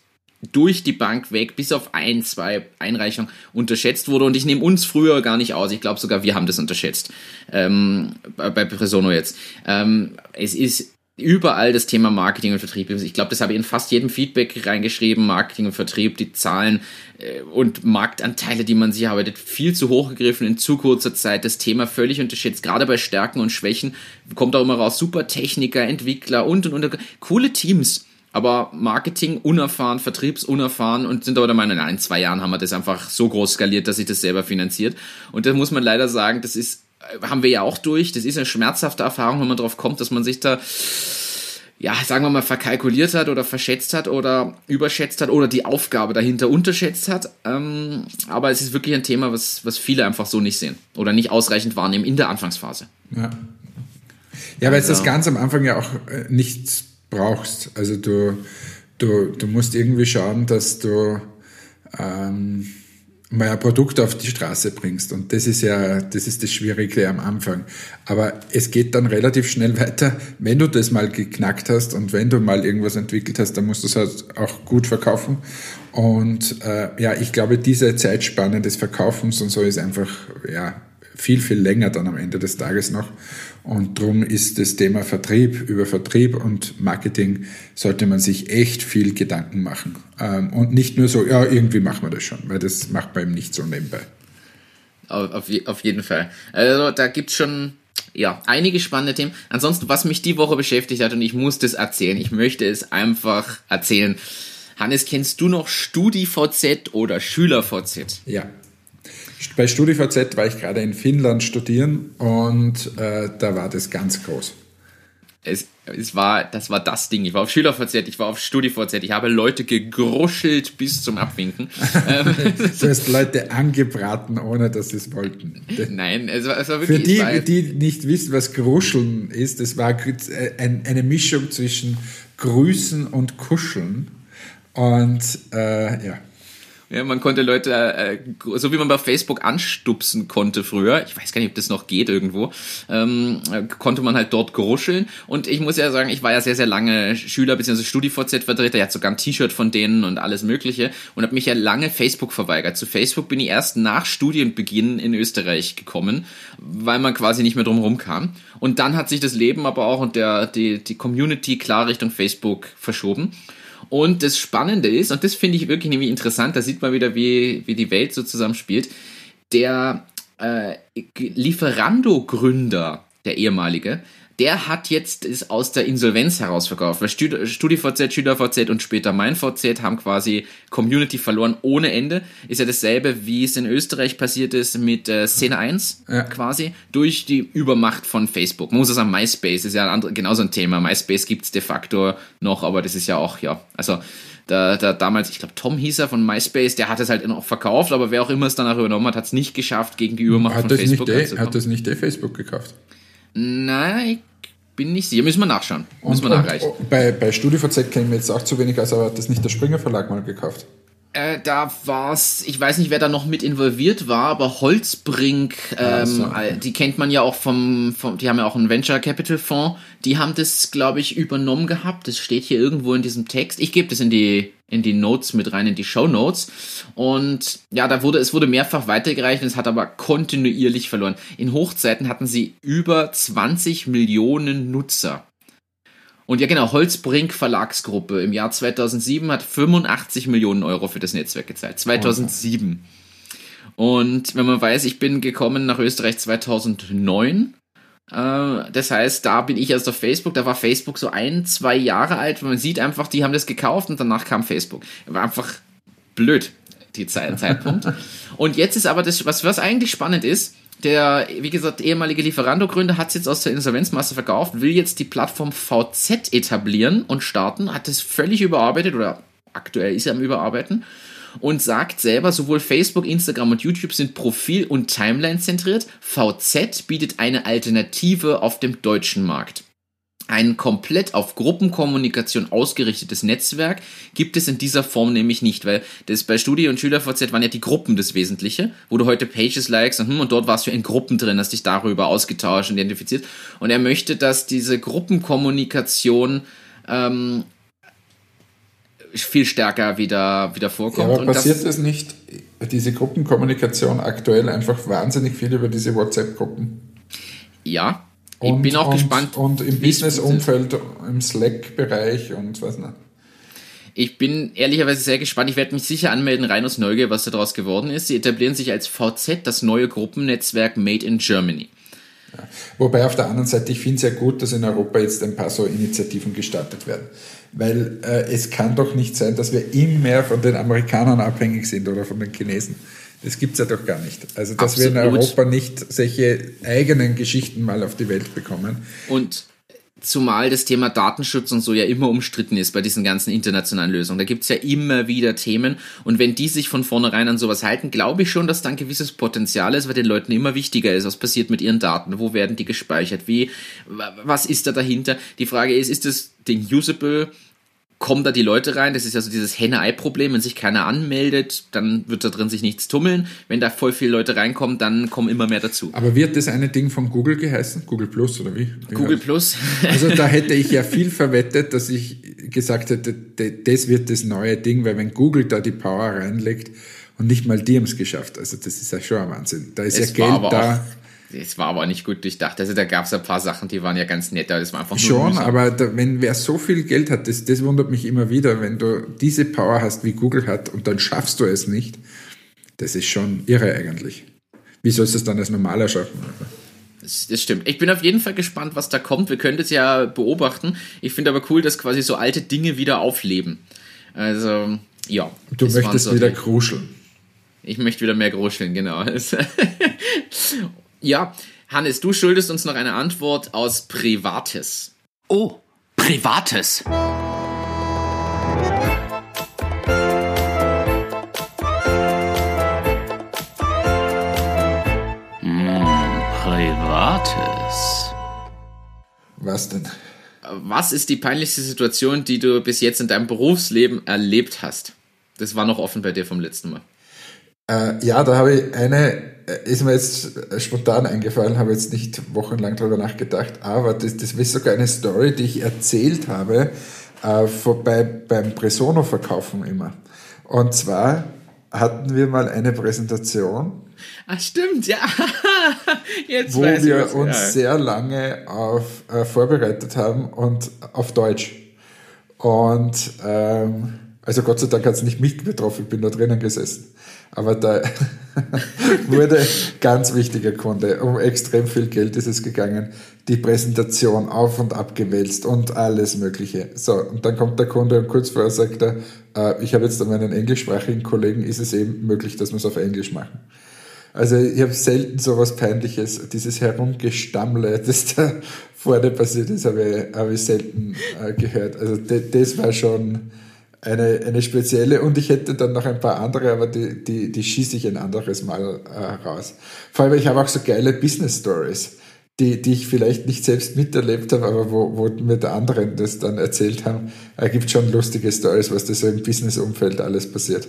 durch die Bank weg, bis auf ein, zwei Einreichungen unterschätzt wurde. Und ich nehme uns früher gar nicht aus. Ich glaube sogar, wir haben das unterschätzt. Ähm, bei, bei Presono jetzt. Ähm, es ist überall das Thema Marketing und Vertrieb. Ich glaube, das habe ich in fast jedem Feedback reingeschrieben. Marketing und Vertrieb, die Zahlen äh, und Marktanteile, die man sich erarbeitet, viel zu hoch gegriffen in zu kurzer Zeit. Das Thema völlig unterschätzt. Gerade bei Stärken und Schwächen kommt auch immer raus. Super Techniker, Entwickler und und und. Coole Teams aber Marketing unerfahren, Vertriebsunerfahren und sind aber der Meinung, in zwei Jahren haben wir das einfach so groß skaliert, dass sich das selber finanziert. Und da muss man leider sagen, das ist, haben wir ja auch durch, das ist eine schmerzhafte Erfahrung, wenn man drauf kommt, dass man sich da ja, sagen wir mal, verkalkuliert hat oder verschätzt hat oder überschätzt hat oder die Aufgabe dahinter unterschätzt hat. Ähm, aber es ist wirklich ein Thema, was, was viele einfach so nicht sehen oder nicht ausreichend wahrnehmen in der Anfangsphase. Ja, ja weil es das ganz am Anfang ja auch äh, nichts brauchst. Also du, du, du musst irgendwie schauen, dass du ähm, mal ein Produkt auf die Straße bringst. Und das ist ja, das ist das Schwierige am Anfang. Aber es geht dann relativ schnell weiter. Wenn du das mal geknackt hast und wenn du mal irgendwas entwickelt hast, dann musst du es halt auch gut verkaufen. Und äh, ja, ich glaube, diese Zeitspanne des Verkaufens und so ist einfach, ja, viel, viel länger dann am Ende des Tages noch. Und darum ist das Thema Vertrieb, über Vertrieb und Marketing sollte man sich echt viel Gedanken machen. Ähm, und nicht nur so, ja, irgendwie machen wir das schon, weil das macht man eben nicht so nebenbei. Auf, auf jeden Fall. Also da gibt es schon ja, einige spannende Themen. Ansonsten, was mich die Woche beschäftigt hat, und ich muss das erzählen, ich möchte es einfach erzählen. Hannes, kennst du noch StudiVZ oder SchülerVZ? Ja, bei StudiVZ war ich gerade in Finnland studieren und äh, da war das ganz groß. Es, es war, das war das Ding. Ich war auf SchülerVZ, ich war auf StudiVZ, ich habe Leute gegruschelt bis zum Abwinken. du hast Leute angebraten, ohne dass sie es wollten. Nein, es war, es war wirklich. Für die, die nicht wissen, was Gruscheln ist, es war eine Mischung zwischen Grüßen und Kuscheln. Und äh, ja. Ja, man konnte Leute, äh, so wie man bei Facebook anstupsen konnte früher, ich weiß gar nicht, ob das noch geht irgendwo, ähm, konnte man halt dort gruscheln. Und ich muss ja sagen, ich war ja sehr, sehr lange Schüler bzw. StudiVZ-Vertreter, ich hatte sogar ein T-Shirt von denen und alles Mögliche und habe mich ja lange Facebook verweigert. Zu Facebook bin ich erst nach Studienbeginn in Österreich gekommen, weil man quasi nicht mehr drum kam. Und dann hat sich das Leben aber auch und der, die, die Community klar Richtung Facebook verschoben. Und das Spannende ist, und das finde ich wirklich nämlich interessant, da sieht man wieder, wie, wie die Welt so zusammenspielt, der äh, Lieferando-Gründer, der ehemalige, der hat jetzt ist aus der Insolvenz heraus verkauft. Weil StudiVZ, SchülerVZ und später MeinVZ haben quasi Community verloren ohne Ende. Ist ja dasselbe, wie es in Österreich passiert ist mit äh, Szene 1 ja. quasi, durch die Übermacht von Facebook. Man muss es sagen, MySpace ist ja ein andere, genauso ein Thema. MySpace gibt's de facto noch, aber das ist ja auch, ja, also da, da damals, ich glaube, Tom hieß er von MySpace, der hat es halt noch verkauft, aber wer auch immer es danach übernommen hat, hat es nicht geschafft, gegen die Übermacht hat von Facebook. Nicht hat das nicht der Facebook gekauft? Nein, ich bin nicht sicher. Müssen wir nachschauen. Müssen wir nachreichen. Bei, bei StudiVZ kennen wir jetzt auch zu wenig, also hat das nicht der Springer Verlag mal gekauft. Äh, da war's, ich weiß nicht, wer da noch mit involviert war, aber Holzbrink, ähm, so. die kennt man ja auch vom, vom, die haben ja auch einen Venture Capital Fonds, die haben das, glaube ich, übernommen gehabt. Das steht hier irgendwo in diesem Text. Ich gebe das in die, in die Notes mit rein, in die Show Notes. Und ja, da wurde, es wurde mehrfach weitergereicht es hat aber kontinuierlich verloren. In Hochzeiten hatten sie über 20 Millionen Nutzer. Und ja, genau, Holzbrink Verlagsgruppe im Jahr 2007 hat 85 Millionen Euro für das Netzwerk gezahlt. 2007. Und wenn man weiß, ich bin gekommen nach Österreich 2009. Äh, das heißt, da bin ich erst auf Facebook. Da war Facebook so ein, zwei Jahre alt. Man sieht einfach, die haben das gekauft und danach kam Facebook. War einfach blöd, die Zeit, Zeitpunkt. und jetzt ist aber das, was, was eigentlich spannend ist, der, wie gesagt, ehemalige Lieferando-Gründer hat es jetzt aus der Insolvenzmasse verkauft, will jetzt die Plattform VZ etablieren und starten, hat es völlig überarbeitet oder aktuell ist er am Überarbeiten und sagt selber, sowohl Facebook, Instagram und YouTube sind Profil- und Timeline zentriert. VZ bietet eine Alternative auf dem deutschen Markt. Ein komplett auf Gruppenkommunikation ausgerichtetes Netzwerk gibt es in dieser Form nämlich nicht, weil das bei Studie und SchülerVZ waren ja die Gruppen das Wesentliche, wo du heute Pages likes und, hm, und dort warst du in Gruppen drin, hast dich darüber ausgetauscht und identifiziert. Und er möchte, dass diese Gruppenkommunikation ähm, viel stärker wieder, wieder vorkommt. Ja, aber passiert das, nicht, diese Gruppenkommunikation aktuell einfach wahnsinnig viel über diese WhatsApp-Gruppen? Ja, ich und, bin auch und, gespannt. Und im Business-Umfeld, im Slack-Bereich und was nicht. Ich bin ehrlicherweise sehr gespannt. Ich werde mich sicher anmelden, rein aus Neugier, was daraus geworden ist. Sie etablieren sich als VZ, das neue Gruppennetzwerk Made in Germany. Ja. Wobei auf der anderen Seite, ich finde es ja gut, dass in Europa jetzt ein paar so Initiativen gestartet werden. Weil äh, es kann doch nicht sein, dass wir immer mehr von den Amerikanern abhängig sind oder von den Chinesen. Das gibt es ja doch gar nicht. Also, dass Absolut. wir in Europa nicht solche eigenen Geschichten mal auf die Welt bekommen. Und zumal das Thema Datenschutz und so ja immer umstritten ist bei diesen ganzen internationalen Lösungen. Da gibt es ja immer wieder Themen. Und wenn die sich von vornherein an sowas halten, glaube ich schon, dass da ein gewisses Potenzial ist, weil den Leuten immer wichtiger ist, was passiert mit ihren Daten, wo werden die gespeichert, wie, was ist da dahinter. Die Frage ist, ist das Ding usable? Kommen da die Leute rein. Das ist ja so dieses Henne-Ei-Problem. Wenn sich keiner anmeldet, dann wird da drin sich nichts tummeln. Wenn da voll viele Leute reinkommen, dann kommen immer mehr dazu. Aber wird das eine Ding von Google geheißen? Google Plus oder wie? wie Google Plus. Also da hätte ich ja viel verwettet, dass ich gesagt hätte, das wird das neue Ding, weil wenn Google da die Power reinlegt und nicht mal die haben es geschafft. Also das ist ja schon ein Wahnsinn. Da ist es ja Geld da. Es war aber nicht gut durchdacht. Also da gab es ein paar Sachen, die waren ja ganz nett, aber das war einfach nur Schon, mühsam. aber da, wenn wer so viel Geld hat, das, das wundert mich immer wieder, wenn du diese Power hast, wie Google hat, und dann schaffst du es nicht, das ist schon irre eigentlich. Wie sollst du es dann als normaler schaffen? Das, das, stimmt. Ich bin auf jeden Fall gespannt, was da kommt. Wir können das ja beobachten. Ich finde aber cool, dass quasi so alte Dinge wieder aufleben. Also, ja. Du möchtest so wieder kruscheln. Ich möchte wieder mehr gruscheln, genau. Ja, Hannes, du schuldest uns noch eine Antwort aus Privates. Oh, Privates. Hm, Privates. Was denn? Was ist die peinlichste Situation, die du bis jetzt in deinem Berufsleben erlebt hast? Das war noch offen bei dir vom letzten Mal. Äh, ja, da habe ich eine ist mir jetzt spontan eingefallen, habe jetzt nicht wochenlang darüber nachgedacht, aber das, das ist sogar eine Story, die ich erzählt habe äh, vorbei beim Presono-Verkaufen immer. Und zwar hatten wir mal eine Präsentation. Ach stimmt, ja. Jetzt wo wir was, uns ja. sehr lange auf, äh, vorbereitet haben und auf Deutsch. Und ähm, also Gott sei Dank hat es nicht mich betroffen, ich bin da drinnen gesessen. Aber da wurde ganz wichtiger Kunde. Um extrem viel Geld ist es gegangen. Die Präsentation auf und ab gewälzt und alles Mögliche. So, und dann kommt der Kunde und kurz vorher sagt er, äh, ich habe jetzt an meinen englischsprachigen Kollegen, ist es eben möglich, dass wir es auf Englisch machen. Also ich habe selten so was Peinliches, dieses Herumgestammle, das da vorne passiert ist, habe ich, hab ich selten äh, gehört. Also das war schon eine, eine spezielle und ich hätte dann noch ein paar andere, aber die, die, die schieße ich ein anderes Mal äh, raus. Vor allem, ich habe auch so geile Business Stories, die, die ich vielleicht nicht selbst miterlebt habe, aber wo, wo mir der anderen das dann erzählt haben. Es gibt schon lustige Stories, was da so im Business-Umfeld alles passiert.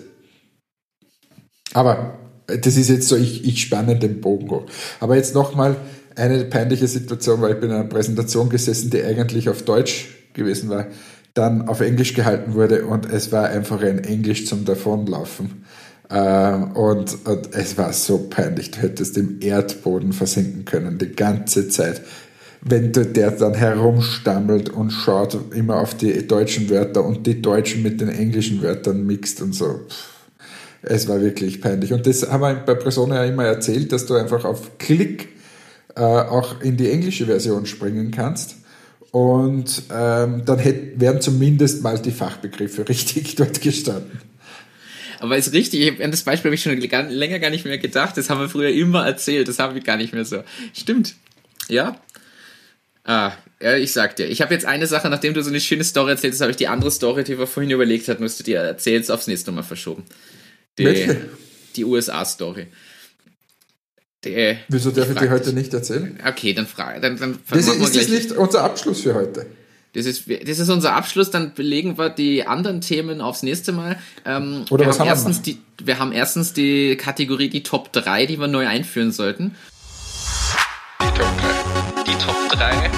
Aber das ist jetzt so, ich, ich spanne den Bogen hoch. Aber jetzt nochmal eine peinliche Situation, weil ich bin in einer Präsentation gesessen, die eigentlich auf Deutsch gewesen war dann auf Englisch gehalten wurde und es war einfach ein Englisch zum Davonlaufen. Ähm, und, und, es war so peinlich, du hättest im Erdboden versinken können, die ganze Zeit. Wenn du, der dann herumstammelt und schaut immer auf die deutschen Wörter und die deutschen mit den englischen Wörtern mixt und so. Es war wirklich peinlich. Und das haben wir bei Persona ja immer erzählt, dass du einfach auf Klick äh, auch in die englische Version springen kannst. Und ähm, dann hätt, wären zumindest mal die Fachbegriffe richtig dort gestanden. aber ist richtig, an das Beispiel habe ich schon länger gar nicht mehr gedacht. Das haben wir früher immer erzählt, das habe ich gar nicht mehr so. Stimmt. Ja. Ah, ja, ich sag dir, ich habe jetzt eine Sache, nachdem du so eine schöne Story erzählst, habe ich die andere Story, die wir vorhin überlegt hatten, musst du dir erzählst, aufs nächste Mal verschoben. Die, Welche? Die USA-Story. Wieso darf ich, ich die heute nicht erzählen? Okay, dann frage. Dann, dann das ist, ist das nicht unser Abschluss für heute? Das ist, das ist unser Abschluss, dann belegen wir die anderen Themen aufs nächste Mal. Ähm, Oder wir was haben, haben erstens wir? Die, wir haben erstens die Kategorie die Top 3, die wir neu einführen sollten. Die Top 3. Die Top 3.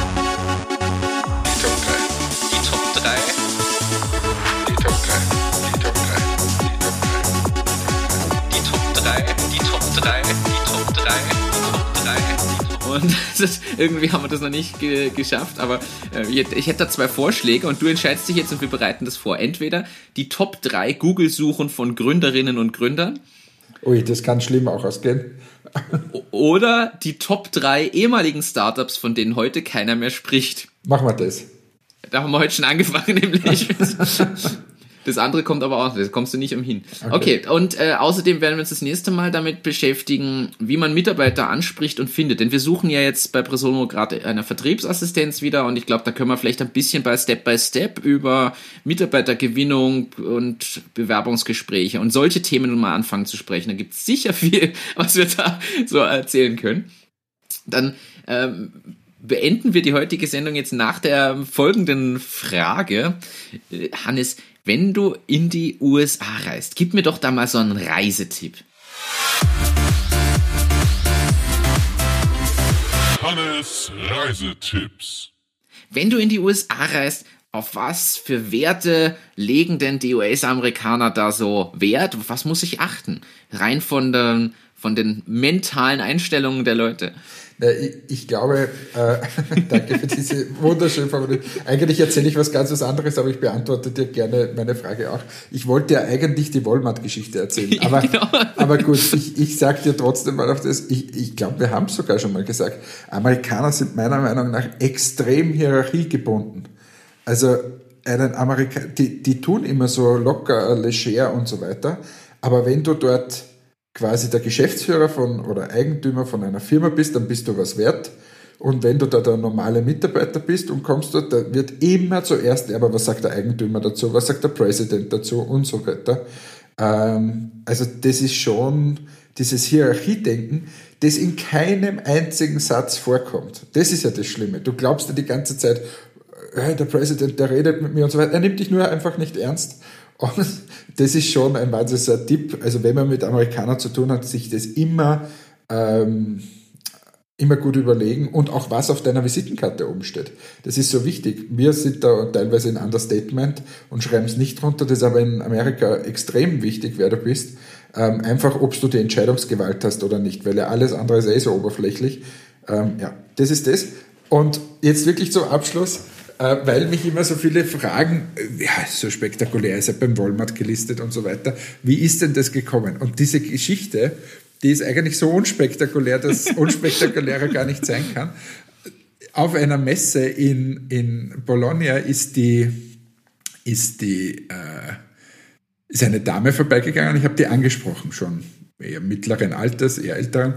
Und das, irgendwie haben wir das noch nicht ge geschafft, aber äh, ich hätte da zwei Vorschläge und du entscheidest dich jetzt und wir bereiten das vor. Entweder die Top 3 Google-Suchen von Gründerinnen und Gründern. Ui, das kann schlimm auch ausgehen. Oder die Top 3 ehemaligen Startups, von denen heute keiner mehr spricht. Machen wir das. Da haben wir heute schon angefangen, nämlich. Das andere kommt aber auch, das kommst du nicht umhin. Okay, okay und äh, außerdem werden wir uns das nächste Mal damit beschäftigen, wie man Mitarbeiter anspricht und findet. Denn wir suchen ja jetzt bei Presono gerade eine Vertriebsassistenz wieder und ich glaube, da können wir vielleicht ein bisschen bei Step by Step über Mitarbeitergewinnung und Bewerbungsgespräche und solche Themen mal anfangen zu sprechen. Da gibt es sicher viel, was wir da so erzählen können. Dann ähm, beenden wir die heutige Sendung jetzt nach der folgenden Frage. Äh, Hannes, wenn du in die USA reist, gib mir doch da mal so einen Reisetipp. Hannes Reisetipps. Wenn du in die USA reist, auf was für Werte legen denn die US-Amerikaner da so Wert? Auf was muss ich achten? Rein von den, von den mentalen Einstellungen der Leute. Ich, glaube, äh, danke für diese wunderschöne Formulierung. Eigentlich erzähle ich was ganz was anderes, aber ich beantworte dir gerne meine Frage auch. Ich wollte ja eigentlich die Walmart-Geschichte erzählen, aber, genau. aber gut, ich, ich sage dir trotzdem mal auf das. Ich, ich glaube, wir haben es sogar schon mal gesagt. Amerikaner sind meiner Meinung nach extrem hierarchiegebunden. Also einen Amerika die, die tun immer so locker, leger und so weiter. Aber wenn du dort quasi der Geschäftsführer von oder Eigentümer von einer Firma bist, dann bist du was wert. Und wenn du da der normale Mitarbeiter bist und kommst dort, da wird immer zuerst, aber was sagt der Eigentümer dazu, was sagt der Präsident dazu und so weiter. Ähm, also das ist schon dieses Hierarchiedenken, das in keinem einzigen Satz vorkommt. Das ist ja das Schlimme. Du glaubst ja die ganze Zeit, hey, der Präsident, der redet mit mir und so weiter. Er nimmt dich nur einfach nicht ernst. Und das ist schon ein wahnsinniger Tipp. Also wenn man mit Amerikanern zu tun hat, sich das immer, ähm, immer gut überlegen und auch was auf deiner Visitenkarte oben steht. Das ist so wichtig. Wir sind da teilweise in Understatement und schreiben es nicht runter. Das ist aber in Amerika extrem wichtig, wer du bist. Ähm, einfach, ob du die Entscheidungsgewalt hast oder nicht, weil ja alles andere ist eh so oberflächlich. Ähm, ja, das ist das. Und jetzt wirklich zum Abschluss. Äh, weil mich immer so viele fragen, äh, ja, so spektakulär ist er beim Walmart gelistet und so weiter. Wie ist denn das gekommen? Und diese Geschichte, die ist eigentlich so unspektakulär, dass unspektakulärer gar nicht sein kann. Auf einer Messe in, in Bologna ist die, ist die, äh, ist eine Dame vorbeigegangen. Ich habe die angesprochen schon, eher mittleren Alters, eher älteren.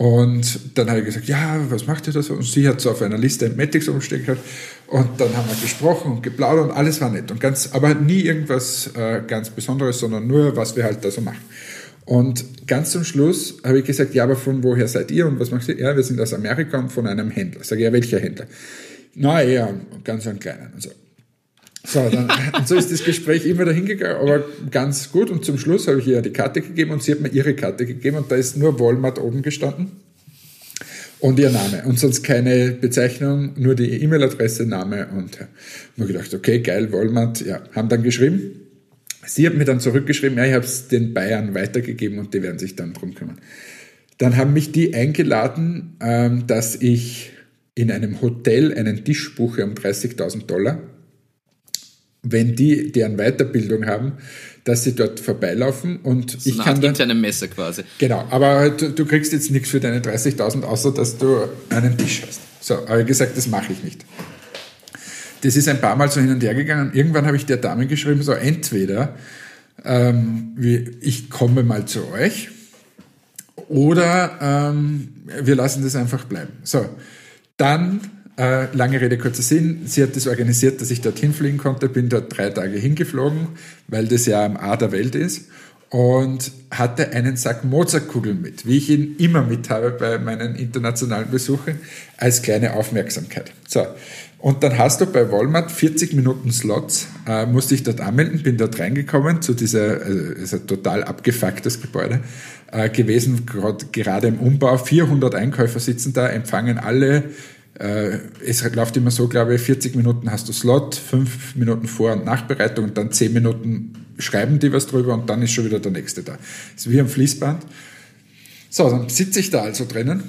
Und dann habe ich gesagt, ja, was macht ihr da so? Und sie hat so auf einer Liste Entmatics umstehen gehabt. Und dann haben wir gesprochen und geplaudert und alles war nett. Und ganz, aber nie irgendwas äh, ganz Besonderes, sondern nur, was wir halt da so machen. Und ganz zum Schluss habe ich gesagt, ja, aber von woher seid ihr und was macht ihr? Ja, wir sind aus Amerika und von einem Händler. Sage ich, ja, welcher Händler? Na, eher ganz einen kleinen. Und so. So, dann, und so ist das Gespräch immer dahin gegangen, aber ganz gut. Und zum Schluss habe ich ihr die Karte gegeben und sie hat mir ihre Karte gegeben und da ist nur Walmart oben gestanden und ihr Name und sonst keine Bezeichnung, nur die E-Mail-Adresse, Name und ja. Und gedacht, okay, geil, Walmart, ja, haben dann geschrieben. Sie hat mir dann zurückgeschrieben, ja, ich habe es den Bayern weitergegeben und die werden sich dann drum kümmern. Dann haben mich die eingeladen, ähm, dass ich in einem Hotel einen Tisch buche um 30.000 Dollar wenn die deren Weiterbildung haben, dass sie dort vorbeilaufen und so ich eine kann Art dann interne Messe quasi. Genau, aber du, du kriegst jetzt nichts für deine 30.000, außer dass du einen Tisch hast. So, aber gesagt, das mache ich nicht. Das ist ein paar Mal so hin und her gegangen. Irgendwann habe ich der Dame geschrieben, so entweder ähm, wie, ich komme mal zu euch oder ähm, wir lassen das einfach bleiben. So, dann, äh, lange Rede, kurzer Sinn, sie hat das organisiert, dass ich dorthin fliegen konnte, bin dort drei Tage hingeflogen, weil das ja am A der Welt ist und hatte einen Sack Mozartkugeln mit, wie ich ihn immer mit habe bei meinen internationalen Besuchen, als kleine Aufmerksamkeit. So, und dann hast du bei Walmart 40 Minuten Slots, äh, musste ich dort anmelden, bin dort reingekommen zu dieser, also ist ein total abgefucktes Gebäude äh, gewesen, grad, gerade im Umbau. 400 Einkäufer sitzen da, empfangen alle. Äh, es läuft immer so, glaube ich, 40 Minuten hast du Slot, 5 Minuten Vor- und Nachbereitung und dann 10 Minuten schreiben die was drüber und dann ist schon wieder der nächste da. Das ist wie am Fließband. So, dann sitze ich da also drinnen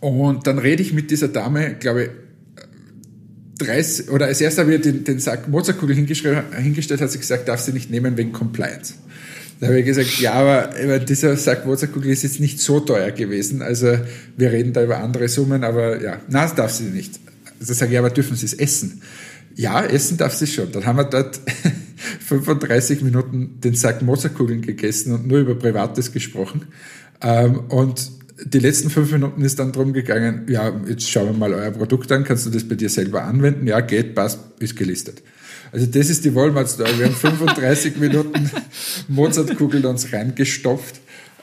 und dann rede ich mit dieser Dame, glaube ich, 30, oder als erstes habe ich den, den Sack Mozartkugel hingestellt, hat sie gesagt, darf sie nicht nehmen wegen Compliance. Da habe ich gesagt, ja, aber dieser Sack Mozartkugel ist jetzt nicht so teuer gewesen. Also wir reden da über andere Summen, aber ja, na, das darf sie nicht. Also sage ich, aber dürfen Sie es essen? Ja, essen darf sie schon. Dann haben wir dort 35 Minuten den Sack Mozartkugeln gegessen und nur über Privates gesprochen. Ähm, und die letzten fünf Minuten ist dann drum gegangen, ja, jetzt schauen wir mal euer Produkt an, kannst du das bei dir selber anwenden? Ja, geht, passt, ist gelistet. Also das ist die Walmart-Story. Wir haben 35 Minuten Mozartkugeln uns reingestopft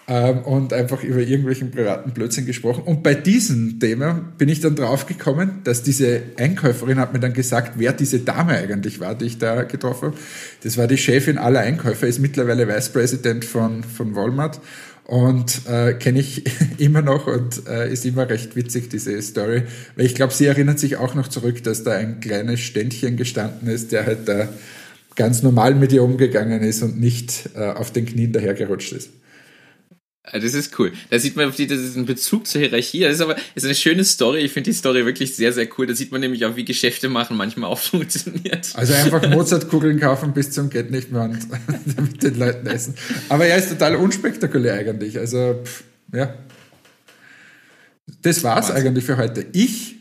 ähm, und einfach über irgendwelchen privaten Blödsinn gesprochen. Und bei diesem Thema bin ich dann draufgekommen, dass diese Einkäuferin hat mir dann gesagt, wer diese Dame eigentlich war, die ich da getroffen habe. Das war die Chefin aller Einkäufer, ist mittlerweile Vice President von, von Walmart und äh, kenne ich immer noch und äh, ist immer recht witzig, diese Story. Weil ich glaube, sie erinnert sich auch noch zurück, dass da ein kleines Ständchen gestanden ist, der halt da ganz normal mit ihr umgegangen ist und nicht äh, auf den Knien dahergerutscht ist. Ah, das ist cool. Da sieht man, das ist ein Bezug zur Hierarchie. Das ist aber ist eine schöne Story. Ich finde die Story wirklich sehr, sehr cool. Da sieht man nämlich auch, wie Geschäfte machen manchmal auch funktioniert. Also einfach Mozartkugeln kaufen bis zum Geht nicht mehr und mit den Leuten essen. Aber er ist total unspektakulär eigentlich. Also, pff, ja. Das war's Was? eigentlich für heute. Ich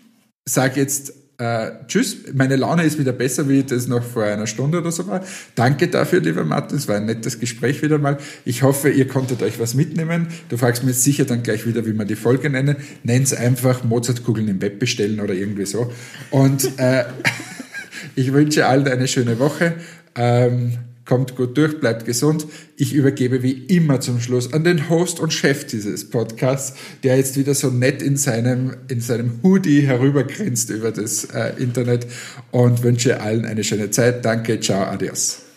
sage jetzt äh, tschüss, meine Laune ist wieder besser, wie das noch vor einer Stunde oder so war. Danke dafür, lieber Martin, es war ein nettes Gespräch wieder mal. Ich hoffe, ihr konntet euch was mitnehmen. Du fragst mir sicher dann gleich wieder, wie man die Folge nennen. Nenn's einfach Mozartkugeln im Web bestellen oder irgendwie so. Und äh, ich wünsche allen eine schöne Woche. Ähm, kommt gut durch, bleibt gesund. Ich übergebe wie immer zum Schluss an den Host und Chef dieses Podcasts, der jetzt wieder so nett in seinem, in seinem Hoodie herübergrinst über das äh, Internet und wünsche allen eine schöne Zeit. Danke, ciao, adios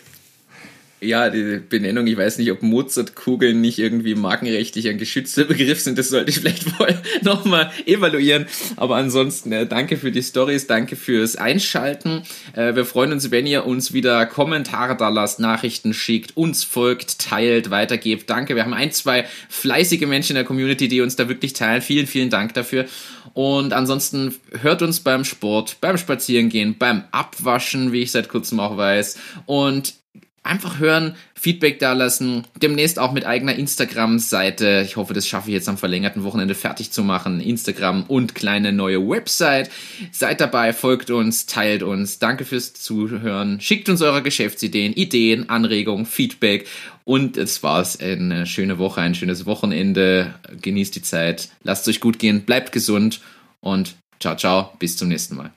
ja, die Benennung, ich weiß nicht, ob Mozartkugeln nicht irgendwie markenrechtlich ein geschützter Begriff sind, das sollte ich vielleicht wohl nochmal evaluieren. Aber ansonsten, äh, danke für die Stories, danke fürs Einschalten. Äh, wir freuen uns, wenn ihr uns wieder Kommentare da lasst, Nachrichten schickt, uns folgt, teilt, weitergebt. Danke, wir haben ein, zwei fleißige Menschen in der Community, die uns da wirklich teilen. Vielen, vielen Dank dafür. Und ansonsten hört uns beim Sport, beim Spazierengehen, beim Abwaschen, wie ich seit kurzem auch weiß. Und einfach hören, Feedback da lassen, demnächst auch mit eigener Instagram-Seite. Ich hoffe, das schaffe ich jetzt am verlängerten Wochenende fertig zu machen. Instagram und kleine neue Website. Seid dabei, folgt uns, teilt uns. Danke fürs Zuhören. Schickt uns eure Geschäftsideen, Ideen, Anregungen, Feedback. Und es war's. Eine schöne Woche, ein schönes Wochenende. Genießt die Zeit. Lasst euch gut gehen. Bleibt gesund und ciao, ciao. Bis zum nächsten Mal.